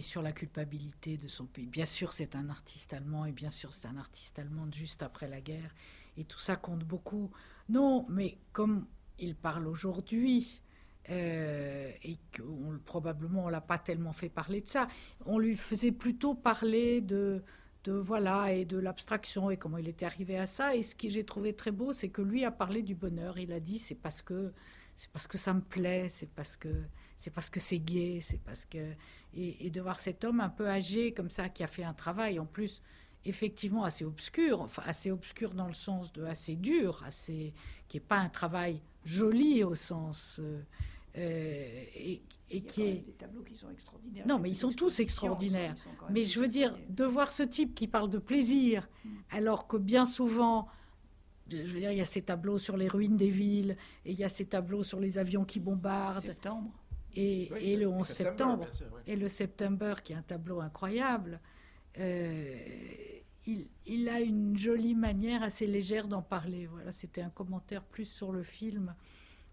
sur la culpabilité de son pays. Bien sûr, c'est un artiste allemand, et bien sûr, c'est un artiste allemand juste après la guerre, et tout ça compte beaucoup. Non, mais comme il parle aujourd'hui, euh, et qu'on probablement on l'a pas tellement fait parler de ça, on lui faisait plutôt parler de, de voilà et de l'abstraction et comment il était arrivé à ça. Et ce que j'ai trouvé très beau, c'est que lui a parlé du bonheur. Il a dit c'est parce que c'est parce que ça me plaît, c'est parce que c'est parce que c'est gai, c'est parce que et, de voir cet homme un peu âgé comme ça qui a fait un travail en plus effectivement assez obscur, enfin assez obscur dans le sens de assez dur, assez qui est pas un travail joli au sens euh, euh, et, et qui est des tableaux qui sont extraordinaires. Non, mais ils sont tous extraordinaires. mais je veux dire de voir ce type qui parle de plaisir, mm. alors que bien souvent je veux dire, il y a ces tableaux sur les ruines des villes, et il y a ces tableaux sur les avions qui bombardent. Septembre. et, le 11 septembre, et le September, qui est un tableau incroyable, euh, il, a une jolie manière assez légère d'en parler. Voilà, c'était un commentaire plus sur le film,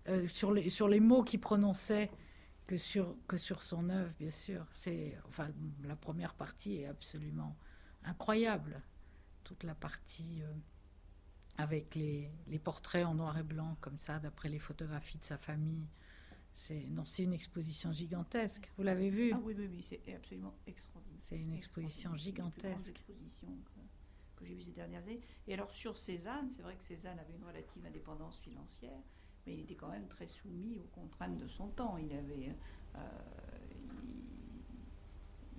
euh, sur, les, sur les mots qu'il prononçait que sur, que sur son œuvre, bien sûr. C'est, enfin, la première partie est absolument incroyable. Toute la partie euh, avec les, les, portraits en noir et blanc, comme ça, d'après les photographies de sa famille. C'est, non, c'est une exposition gigantesque. Vous l'avez vu? Ah oui, oui, oui, c'est absolument extraordinaire. C'est une exposition gigantesque. Exposition que, j'ai vue ces dernières années. Et alors sur Cézanne, c'est vrai que Cézanne avait une relative indépendance financière, mais il était quand même très soumis aux contraintes de son temps. Il avait, euh,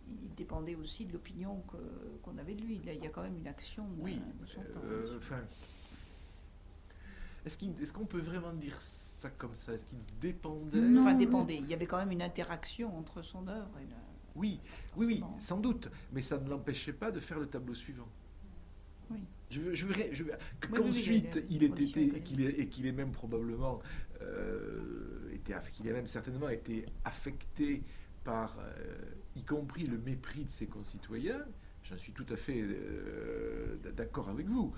il, dépendait aussi de l'opinion qu'on avait de lui. Là, il y a quand même une action de, oui, son temps. Euh, est-ce qu'on peut vraiment dire ça comme ça? Est-ce qu'il dépendait? Enfin, dépendait. Il y avait quand même une interaction entre son œuvre et Oui, oui, oui, sans doute. Mais ça ne l'empêchait pas de faire le tableau suivant. Oui. Je veux, je je qu'ensuite il ait été, qu'il et qu'il ait même probablement euh, été, qu'il ait même certainement été affecté par, euh, y compris le mépris de ses concitoyens. J'en suis tout à fait euh, d'accord avec vous.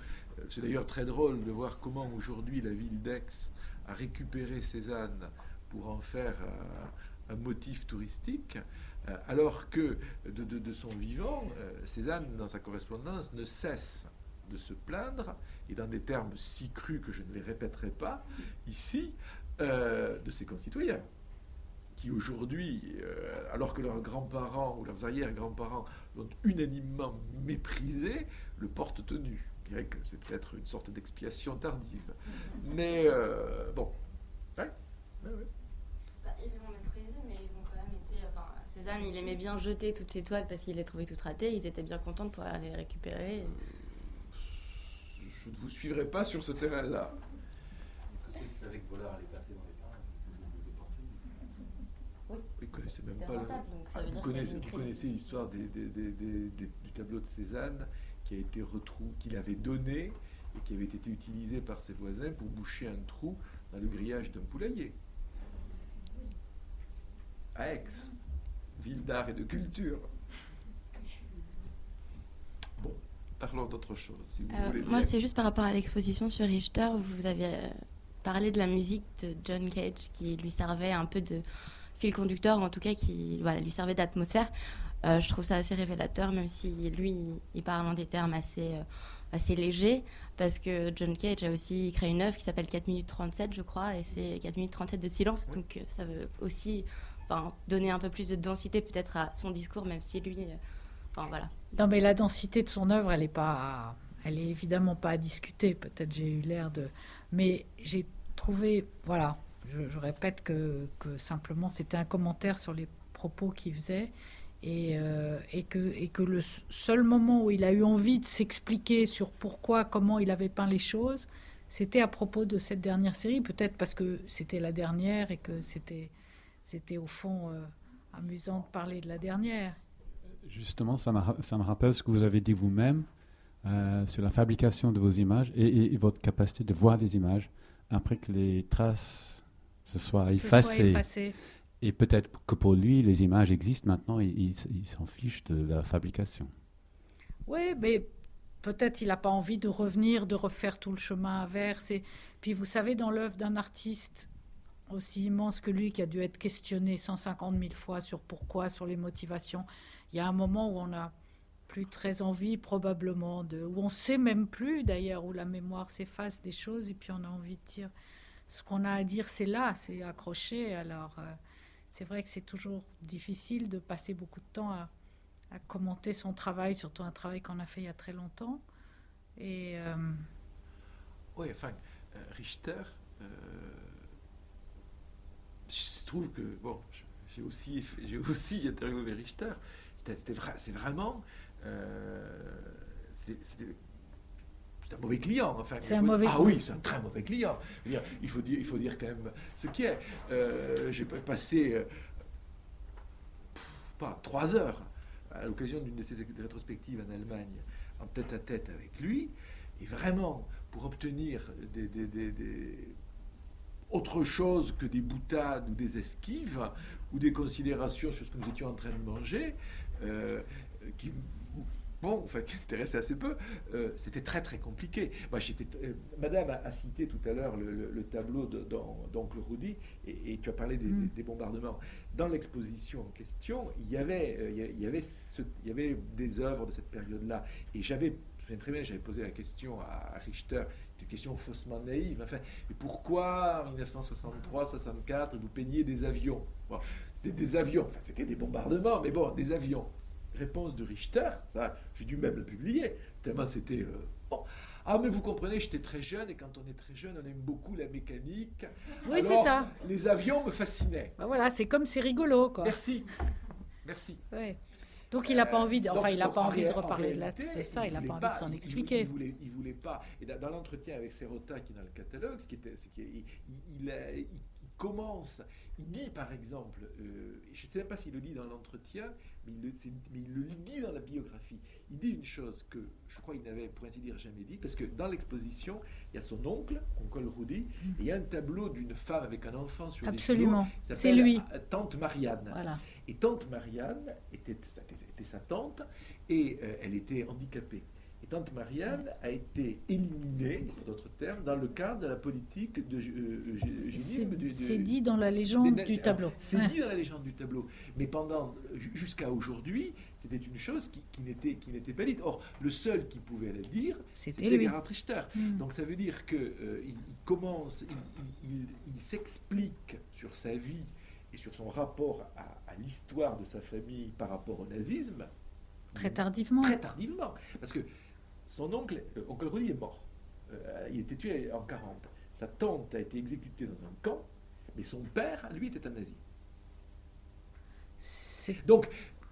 C'est d'ailleurs très drôle de voir comment aujourd'hui la ville d'Aix a récupéré Cézanne pour en faire un, motif touristique, euh, alors que de, son vivant, euh, Cézanne, dans sa correspondance, ne cesse de se plaindre, et dans des termes si crus que je ne les répéterai pas ici, euh, de ses concitoyens, qui aujourd'hui, alors que leurs grands-parents ou leurs arrière-grands-parents l'ont unanimement méprisé, le portent tenu dirais que c'est peut-être une sorte d'expiation tardive. Mais euh, bon. Ouais. Ouais, bah, ils l'ont méprisé, mais ils ont quand même été. Enfin, Cézanne, il aimait bien jeter toutes ses toiles parce qu'il les trouvait toutes ratées. Ils étaient bien contents de pouvoir aller les récupérer. Je ne vous suivrai pas sur ce terrain-là. Oui. Vous connaissez même pas le... vous, connaissez, vous connaissez l'histoire des, des, des, du tableau de Cézanne qui a été retrouvé, qu'il avait donné et qui avait été utilisé par ses voisins pour boucher un trou dans le grillage d'un poulailler. À Aix, ville d'art et de culture. Bon, parlons d'autre chose, si vous euh, voulez. Moi, c'est juste par rapport à l'exposition sur Richter. Vous avez euh, parlé de la musique de John Cage qui lui servait un peu de fil conducteur, en tout cas qui voilà, lui servait d'atmosphère. Euh, je trouve ça assez révélateur, même si lui, il parle en des termes assez, euh, assez légers, parce que John Cage a aussi créé une œuvre qui s'appelle 4 minutes 37, je crois, et c'est 4 minutes 37 de silence, donc euh, ça veut aussi donner un peu plus de densité peut-être à son discours, même si lui... Enfin, voilà. Non, mais la densité de son œuvre, elle n'est pas... Elle est évidemment pas à discuter. Peut-être j'ai eu l'air de... Mais j'ai trouvé... Voilà, je, répète que, que simplement c'était un commentaire sur les propos qu'il faisait euh, et, que, et que le seul moment où il a eu envie de s'expliquer sur pourquoi, comment il avait peint les choses, c'était à propos de cette dernière série, peut-être parce que c'était la dernière et que c'était, c'était au fond euh, amusant de parler de la dernière. Justement, ça, ça me rappelle ce que vous avez dit vous-même euh, sur la fabrication de vos images et, votre capacité de voir des images après que les traces se soient effacées. Soient effacées. Et peut-être que pour lui, les images existent maintenant, et il, s'en fiche de la fabrication. Oui, mais peut-être il n'a pas envie de revenir, de refaire tout le chemin inverse. Et puis vous savez, dans l'œuvre d'un artiste aussi immense que lui, qui a dû être questionné 150 000 fois sur pourquoi, sur les motivations, il y a un moment où on n'a plus très envie probablement, de, où on sait même plus d'ailleurs, où la mémoire s'efface des choses, et puis on a envie de dire, ce qu'on a à dire, c'est là, c'est accroché. Alors... Euh, c'est vrai que c'est toujours difficile de passer beaucoup de temps à, commenter son travail, surtout un travail qu'on a fait il y a très longtemps. Et, euh, Oui, enfin, euh, Richter, euh, je trouve que, bon, j'ai aussi, j'ai aussi interviewé Richter, c'était, c'est vraiment, c'est un mauvais client. Enfin, c'est un mauvais Ah oui, c'est un très mauvais client. il, faut dire, il faut dire quand même ce qui est. Euh, j'ai passé euh, pas trois heures à l'occasion d'une de ces rétrospectives en Allemagne en tête à tête avec lui. Et vraiment, pour obtenir des, des, des, autre chose que des boutades ou des esquives ou des considérations sur ce que nous étions en train de manger, euh, qui, bon, enfin, qui intéressaient assez peu, euh, c'était très très compliqué. Moi, j'étais, euh, Madame a, cité tout à l'heure le, tableau d'Oncle Rudy, et, tu as parlé mm. des, bombardements. Dans l'exposition en question, il y avait, il y avait, il y avait des œuvres de cette période-là, et j'avais, je me souviens très bien, j'avais posé la question à Richter, une question faussement naïve. Enfin, mais pourquoi en 1963-64 vous peignez des avions? C'était des avions, enfin c'était des bombardements, mais bon, des avions. Réponse de Richter, ça, j'ai dû même le publier, tellement c'était. Euh, ah, mais vous comprenez, j'étais très jeune et quand on est très jeune, on aime beaucoup la mécanique. Oui, c'est ça. Les avions me fascinaient. Ben voilà, c'est comme c'est rigolo, quoi. Merci. Merci. Donc il n'a pas envie, de, enfin il n'a pas envie de reparler de, ça, il n'a pas envie de s'en expliquer. Il voulait, il voulait pas. Et dans l'entretien avec Serota qui est dans le catalogue, ce qui était, il, il, commence, il dit par exemple, euh, je ne sais même pas s'il le dit dans l'entretien, mais, mais il, le, dit dans la biographie. Il dit une chose que je crois qu'il n'avait pour ainsi dire jamais dit, parce que dans l'exposition, il y a son oncle, oncle Rudy, et il y a un tableau d'une femme avec un enfant sur Absolument, c'est lui. Tante Marianne. Voilà. Et tante Marianne était, était sa tante et euh, elle était handicapée. Et tante Marianne a été éliminée, pour d'autres termes, dans le cadre de la politique de euh, C'est dit dans la légende du tableau. C'est dit dans la légende du tableau. Mais pendant, jusqu'à aujourd'hui, c'était une chose qui, qui n'était pas dite. Or, le seul qui pouvait la dire, c'était Gerhard Richter. Hmm. Donc ça veut dire qu'il euh, il commence, il s'explique sur sa vie et sur son rapport à, l'histoire de sa famille par rapport au nazisme. Très tardivement. Très tardivement. Parce que son oncle, euh, oncle Rudy est mort. Euh, il était tué en 40. Sa tante a été exécutée dans un camp, mais son père, lui, était un nazi. Donc,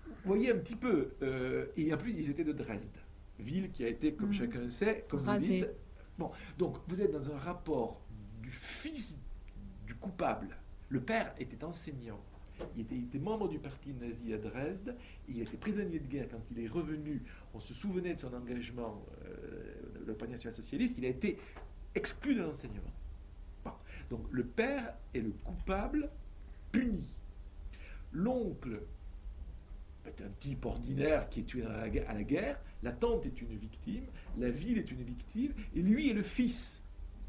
vous voyez un petit peu, euh, et en plus, ils étaient de Dresde, ville qui a été, comme mm. chacun sait, comme vous dites. Bon, donc vous êtes dans un rapport du fils du coupable le père était enseignant. Il était, membre du parti nazi à Dresde. Il était prisonnier de guerre quand il est revenu. On se souvenait de son engagement euh, le Parti national socialiste. Il a été exclu de l'enseignement. Donc le père est le coupable puni. L'oncle est un type ordinaire qui est tué à la guerre. La tante est une victime. La ville est une victime. Et lui est le fils.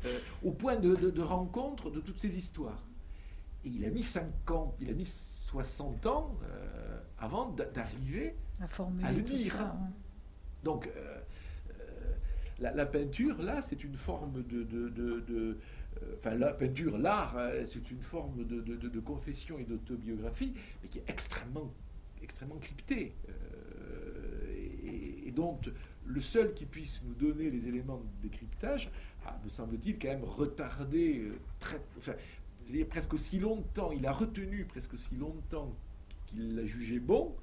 Euh, au point de rencontre de toutes ces histoires. Et il a mis 50, il a mis 60 ans euh, avant d'arriver à, le dire. Donc, euh, euh, la, peinture, là, c'est une forme de. enfin, la peinture, l'art, c'est une forme de, confession et d'autobiographie, mais qui est extrêmement, extrêmement cryptée. Et, donc, le seul qui puisse nous donner les éléments de décryptage a, me semble-t-il, quand même retardé, très, presque aussi longtemps, il a retenu presque aussi longtemps qu'il l'a jugé bon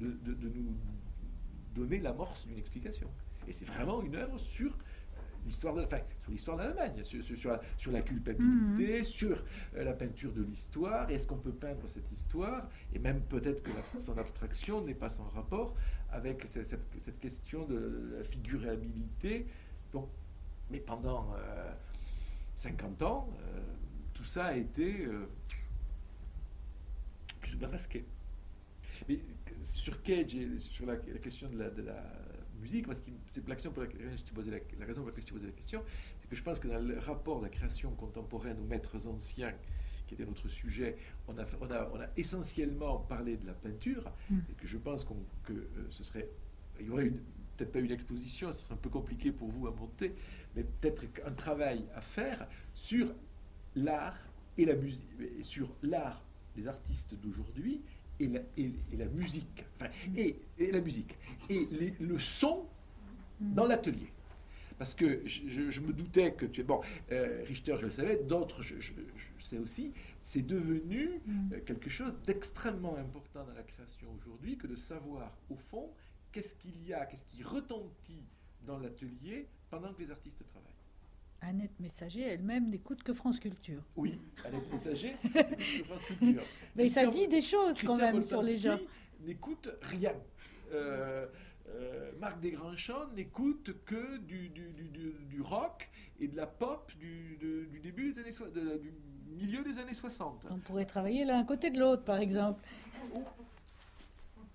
de, nous donner l'amorce d'une explication. Et c'est vraiment une œuvre sur l'histoire de, enfin, sur l'histoire d'Allemagne, sur, sur, la, culpabilité, mhm. sur euh, la peinture de l'histoire. Est-ce qu'on peut peindre cette histoire Et même peut-être que son abstraction n'est pas sans rapport avec cette, question de la figurabilité. Donc, mais pendant 50 euh, ans, euh, tout ça a été euh, plus masqué. Mais sur Cage et sur la, question de la, de la musique, c'est l'action pour laquelle je posé la, la, raison pour laquelle je t'ai posé la question, c'est que je pense que dans le rapport de la création contemporaine aux maîtres anciens, qui était notre sujet, on a, on a, on a essentiellement parlé de la peinture, mm. et que je pense que euh, ce serait, il y aurait peut-être pas une exposition, ce serait un peu compliqué pour vous à monter, mais peut-être un travail à faire sur l'art et la musique, sur l'art des artistes d'aujourd'hui et la, et, la, musique, enfin, et, et, la musique, et le son dans l'atelier. Parce que je, me doutais que tu es... Bon, euh, Richter, je le savais, d'autres, je, je, sais aussi, c'est devenu euh, quelque chose d'extrêmement important dans la création aujourd'hui que de savoir, au fond, qu'est-ce qu'il y a, qu'est-ce qui retentit dans l'atelier pendant que les artistes travaillent. Annette Messager elle-même n'écoute que France Culture. Oui, Annette Messager n'écoute que France Culture. Mais ça dit des choses quand même sur les gens. n'écoute rien. Euh, euh, Marc Desgrands-Champs n'écoute que du, du, du, du, rock et de la pop du, début des années, de, milieu des années 60. On pourrait travailler l'un côté de l'autre, par exemple.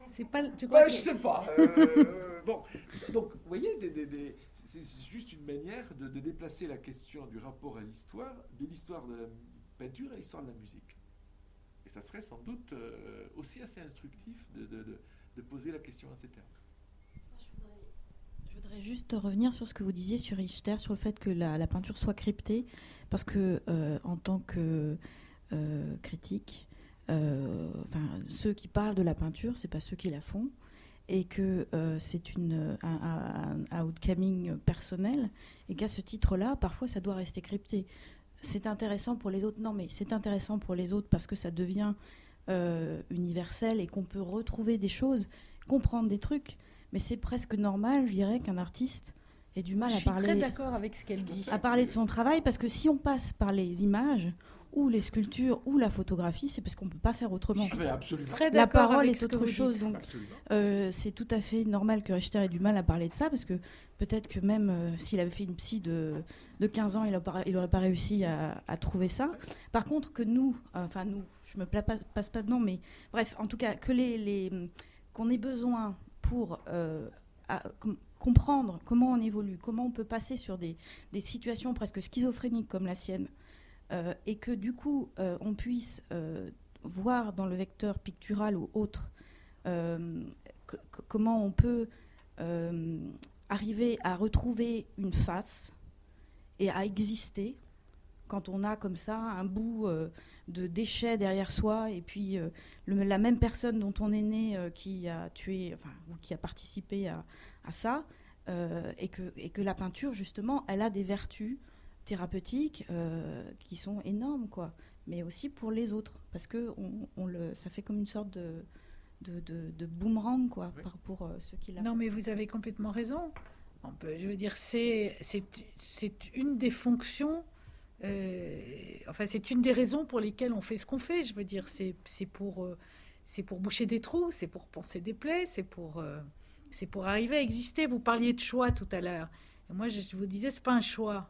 C'est pas. Tu crois bah, Je sais pas. Euh, bon, donc, vous voyez, c'est juste une manière de, déplacer la question du rapport à l'histoire, de l'histoire de la peinture à l'histoire de la musique. Et ça serait sans doute euh, aussi assez instructif de, poser la question à ces termes. Je voudrais juste revenir sur ce que vous disiez sur Richter, sur le fait que la, peinture soit cryptée, parce que euh, en tant que euh, critique, enfin, ceux qui parlent de la peinture, c'est pas ceux qui la font, et que c'est une un, un, outcoming personnel, et qu'à ce titre-là, parfois, ça doit rester crypté. C'est intéressant pour les autres. Non, mais c'est intéressant pour les autres parce que ça devient universel et qu'on peut retrouver des choses, comprendre des trucs mais c'est presque normal, je dirais, qu'un artiste ait du mal à parler. très d'accord avec ce qu'elle dit. À parler de son travail, parce que si on passe par les images ou les sculptures ou la photographie, c'est parce qu'on ne peut pas faire autrement. Je absolument. Très la parole est autre chose, donc euh, c'est tout à fait normal que Richter ait du mal à parler de ça, parce que peut-être que même euh, s'il avait fait une psy de, de 15 ans, il n'aurait pas réussi à, à, trouver ça. Par contre, que nous, enfin nous, je me passe pas de nom, mais bref, en tout cas, que les, les qu'on ait besoin pour euh, comprendre comment on évolue, comment on peut passer sur des, situations presque schizophréniques comme la sienne, euh, et que du coup euh, on puisse voir dans le vecteur pictural ou autre comment on peut arriver à retrouver une face et à exister quand on a comme ça un bout de déchets derrière soi, et puis euh, la même personne dont on est né euh, qui a tué, enfin, ou qui a participé à, ça, euh, et, que, et que la peinture, justement, elle a des vertus thérapeutiques qui sont énormes, quoi, mais aussi pour les autres, parce que on, le, ça fait comme une sorte de, de, boomerang, quoi, pour ceux qui la Non, mais vous avez complètement raison. On peut, je veux dire, c'est une des fonctions euh, enfin, c'est une des raisons pour lesquelles on fait ce qu'on fait. Je veux dire, c'est pour, euh, c'est pour boucher des trous, c'est pour penser des plaies, c'est pour, euh, c'est pour arriver à exister. Vous parliez de choix tout à l'heure. Moi, je vous disais, c'est pas un choix.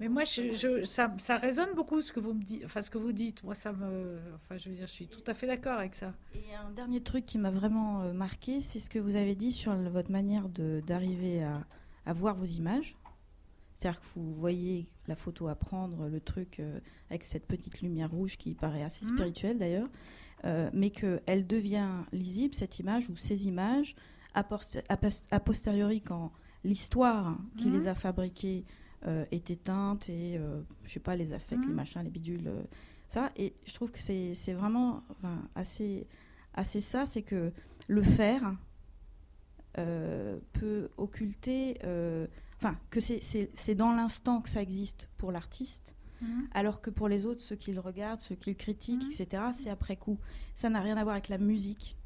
mais moi, je, ça, ça, résonne beaucoup ce que vous me dites, enfin ce que vous dites. Moi, ça me, enfin, je veux dire, je suis tout à fait d'accord avec ça. Et un dernier truc qui m'a vraiment euh, marqué, c'est ce que vous avez dit sur votre manière d'arriver à, à, voir vos images. C'est-à-dire que vous voyez la photo à prendre, le truc euh, avec cette petite lumière rouge qui paraît assez mmh. spirituelle d'ailleurs, euh, mais qu'elle devient lisible, cette image ou ces images, a, posteriori, quand l'histoire qui mhm. les a fabriqués euh, est éteinte et, euh, je sais pas, les affects, les mhm. machins, les bidules, euh, ça. Et je trouve que c'est vraiment assez, assez ça, c'est que le faire peut occulter, enfin, que c'est dans l'instant que ça existe pour l'artiste. Mhm. Alors que pour les autres, ceux qui le regardent, ceux qui le critiquent, etc., c'est après coup. Ça n'a rien à voir avec la musique.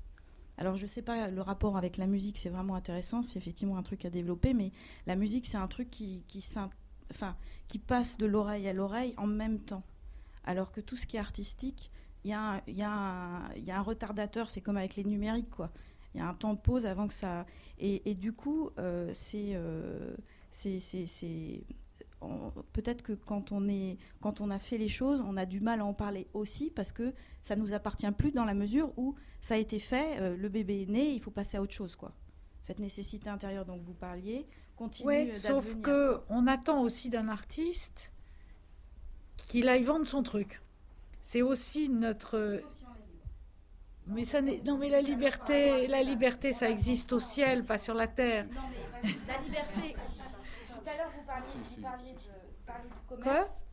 Alors je ne sais pas, le rapport avec la musique, c'est vraiment intéressant, c'est effectivement un truc à développer, mais la musique, c'est un truc qui, qui, enfin, qui passe de l'oreille à l'oreille en même temps. Alors que tout ce qui est artistique, il y, a, un retardateur, c'est comme avec les numériques, quoi. Il y a un temps de pause avant que ça... Et, du coup, euh, euh, c'est... c'est peut-être que quand on, a fait les choses, on a du mal à en parler aussi parce que ça nous appartient plus dans la mesure où ça a été fait, euh, le bébé est né, il faut passer à autre chose, quoi. Cette nécessité intérieure dont vous parliez continue. Oui, sauf que on attend aussi d'un artiste qu'il aille vendre son truc. C'est aussi notre. mais ça non, mais la liberté, la liberté, ça existe au ciel, pas sur la terre. Non, mais la liberté. Tout à l'heure, vous parliez, vous parliez, de, du commerce. Quoi?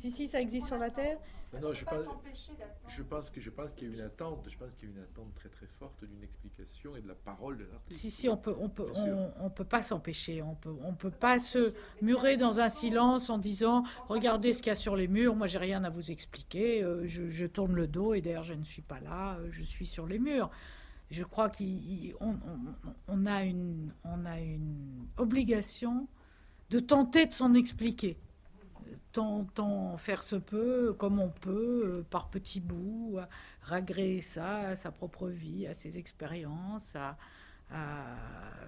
si, si, ça existe sur la terre. Non, je pense, je pense que je pense qu'il y a une attente. Je pense qu'il y a une attente très très forte d'une explication et de la parole de l'artiste. Si si, on peut on peut on, peut pas s'empêcher. On peut on peut pas se murer dans un silence en disant regardez ce qu'il y a sur les murs. Moi j'ai rien à vous expliquer. Euh, je, je, tourne le dos et d'ailleurs je ne suis pas là. Euh, je suis sur les murs. je crois qu'on on, a une, on a une obligation de tenter de s'en expliquer. Tant, faire se peut, comme on peut, euh, par petits bouts, ragréer ça à sa propre vie, à ses expériences, à, à,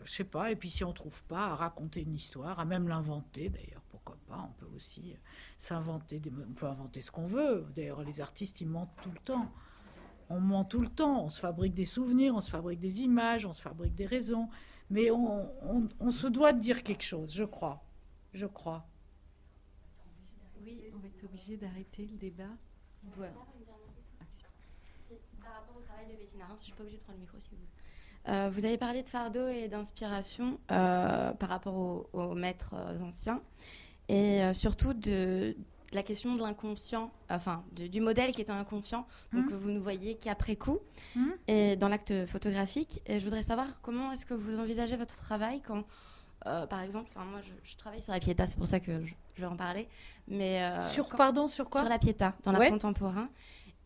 je sais pas, et puis si on trouve pas, à raconter une histoire, à même l'inventer d'ailleurs, pourquoi pas, on peut aussi s'inventer, on peut inventer ce qu'on veut, d'ailleurs les artistes ils mentent tout le temps. On ment tout le temps, on se fabrique des souvenirs, on se fabrique des images, on se fabrique des raisons, mais on, se doit de dire quelque chose, je crois. Je crois. Obligé d'arrêter le débat. On doit... Par rapport au travail de Bettina, je suis pas obligée de prendre le micro si vous euh, vous avez parlé de fardeau et d'inspiration euh, par rapport aux, maîtres anciens et euh, surtout de, la question de l'inconscient, enfin du modèle qui est inconscient, donc que mmh. vous ne voyez qu'après coup, mmh. et dans l'acte photographique. Et je voudrais savoir comment est-ce que vous envisagez votre travail quand, euh, par exemple, moi je, travaille sur la Pietà, c'est pour ça que je, vais en parler. Mais euh, sur pardon, sur quoi? Sur la Pietà, dans l'art contemporain.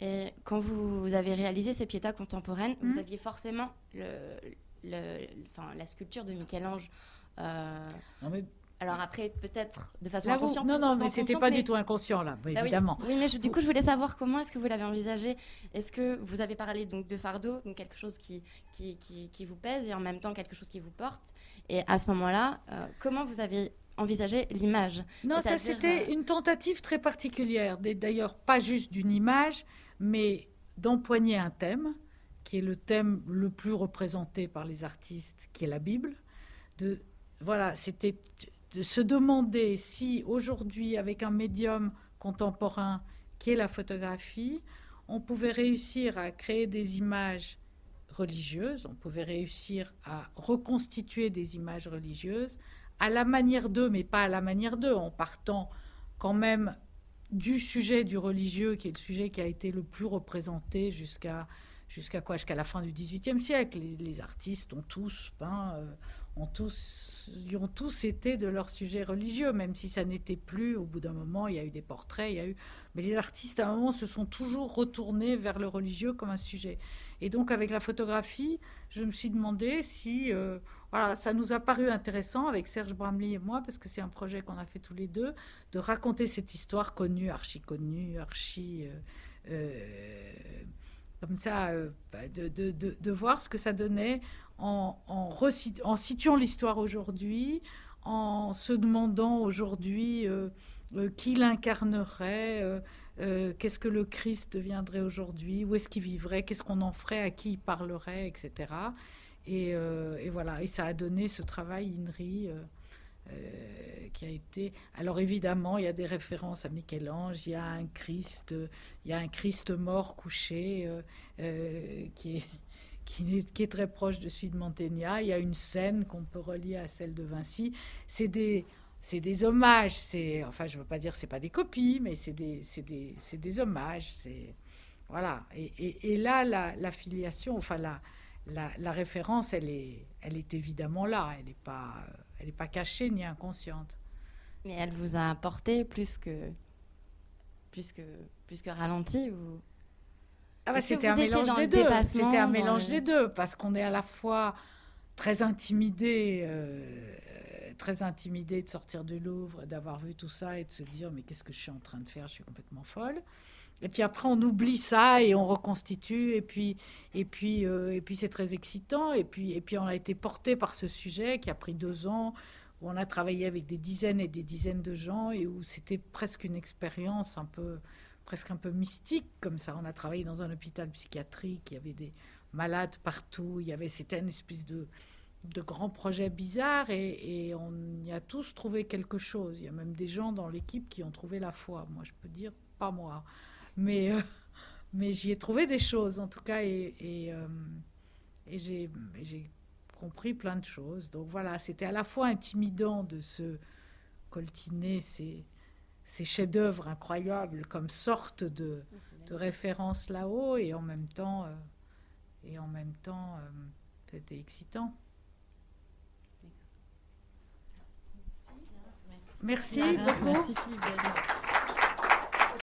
Et quand vous, avez réalisé ces Pietà contemporaines, vous mmh. aviez forcément le, le, la sculpture de Michel-Ange. Euh, non mais alors après, peut-être de façon inconsciente. Non, non, mais c'était pas du tout inconscient là, bah évidemment. Oui, mais du coup, je voulais savoir comment est-ce que vous l'avez envisagé. Est-ce que vous avez parlé donc de fardeau, donc quelque chose qui qui, qui, vous pèse et en même temps quelque chose qui vous porte? Et à ce moment-là, euh, comment vous avez envisagé l'image? Non, ça c'était euh, une tentative très particulière. D'ailleurs, pas juste d'une image, mais d'empoigner un thème qui est le thème le plus représenté par les artistes, qui est la Bible. De voilà, c'était de se demander si aujourd'hui, avec un médium contemporain qui est la photographie, on pouvait réussir à créer des images religieuses, on pouvait réussir à reconstituer des images religieuses à la manière d'eux, mais pas à la manière d'eux, en partant quand même du sujet du religieux, qui est le sujet qui a été le plus représenté jusqu'à quoi? Jusqu'à la fin du XVIIIe siècle. Les, artistes ont tous peint, euh, tous, ont tous été de leur sujet religieux, même si ça n'était plus. Au bout d'un moment, il y a eu des portraits, il y a eu. Mais les artistes, à un moment, se sont toujours retournés vers le religieux comme un sujet. Et donc, avec la photographie, je me suis demandé si. Euh, voilà, ça nous a paru intéressant avec Serge Bramley et moi, parce que c'est un projet qu'on a fait tous les deux, de raconter cette histoire connue, archi connue, archi. Euh, euh, comme ça, bah, de, de, de, voir ce que ça donnait en, situant l'histoire aujourd'hui, en se demandant aujourd'hui euh, euh, qui l'incarnerait, euh, qu'est-ce que le Christ deviendrait aujourd'hui, où est-ce qu'il vivrait, qu'est-ce qu'on en ferait, à qui il parlerait, etc. Et, voilà, et ça a donné ce travail INRI. qui a été. Alors évidemment, il y a des références à Michel-Ange, il y a un Christ, il y a un Christ mort couché qui est qui est, très proche de celui de Mantegna. Il y a une scène qu'on peut relier à celle de Vinci. C'est des, c'est des hommages. C'est, enfin, je veux pas dire c'est pas des copies, mais c'est des, c'est des, c'est des hommages. C'est voilà. Et, et, là, la, filiation, enfin la, la, la, référence, elle est, elle est évidemment là. Elle n'est pas, elle est pas cachée ni inconsciente. Mais elle vous a apporté plus que, plus que, plus que ralenti ou ah bah, c'était un mélange des deux. C'était un mélange des deux parce qu'on est à la fois très intimidé, euh, très intimidé de sortir du Louvre, d'avoir vu tout ça et de se dire mais qu'est-ce que je suis en train de faire? Je suis complètement folle. Et puis après on oublie ça et on reconstitue et puis et puis euh, et puis c'est très excitant et puis et puis on a été porté par ce sujet qui a pris deux ans où on a travaillé avec des dizaines et des dizaines de gens et où c'était presque une expérience un peu presque un peu mystique comme ça. On a travaillé dans un hôpital psychiatrique, il y avait des malades partout, il y avait c'était une espèce de de grands projets bizarres et, on y a tous trouvé quelque chose. Il y a même des gens dans l'équipe qui ont trouvé la foi. Moi, je peux dire pas moi, mais euh, mais j'y ai trouvé des choses en tout cas et, et, euh, et j'ai compris plein de choses. Donc voilà, c'était à la fois intimidant de se coltiner ces ces chefs-d'œuvre incroyables comme sorte de, de référence là-haut et en même temps, euh, et en même temps, euh, c'était excitant. Merci, Merci beaucoup. Merci,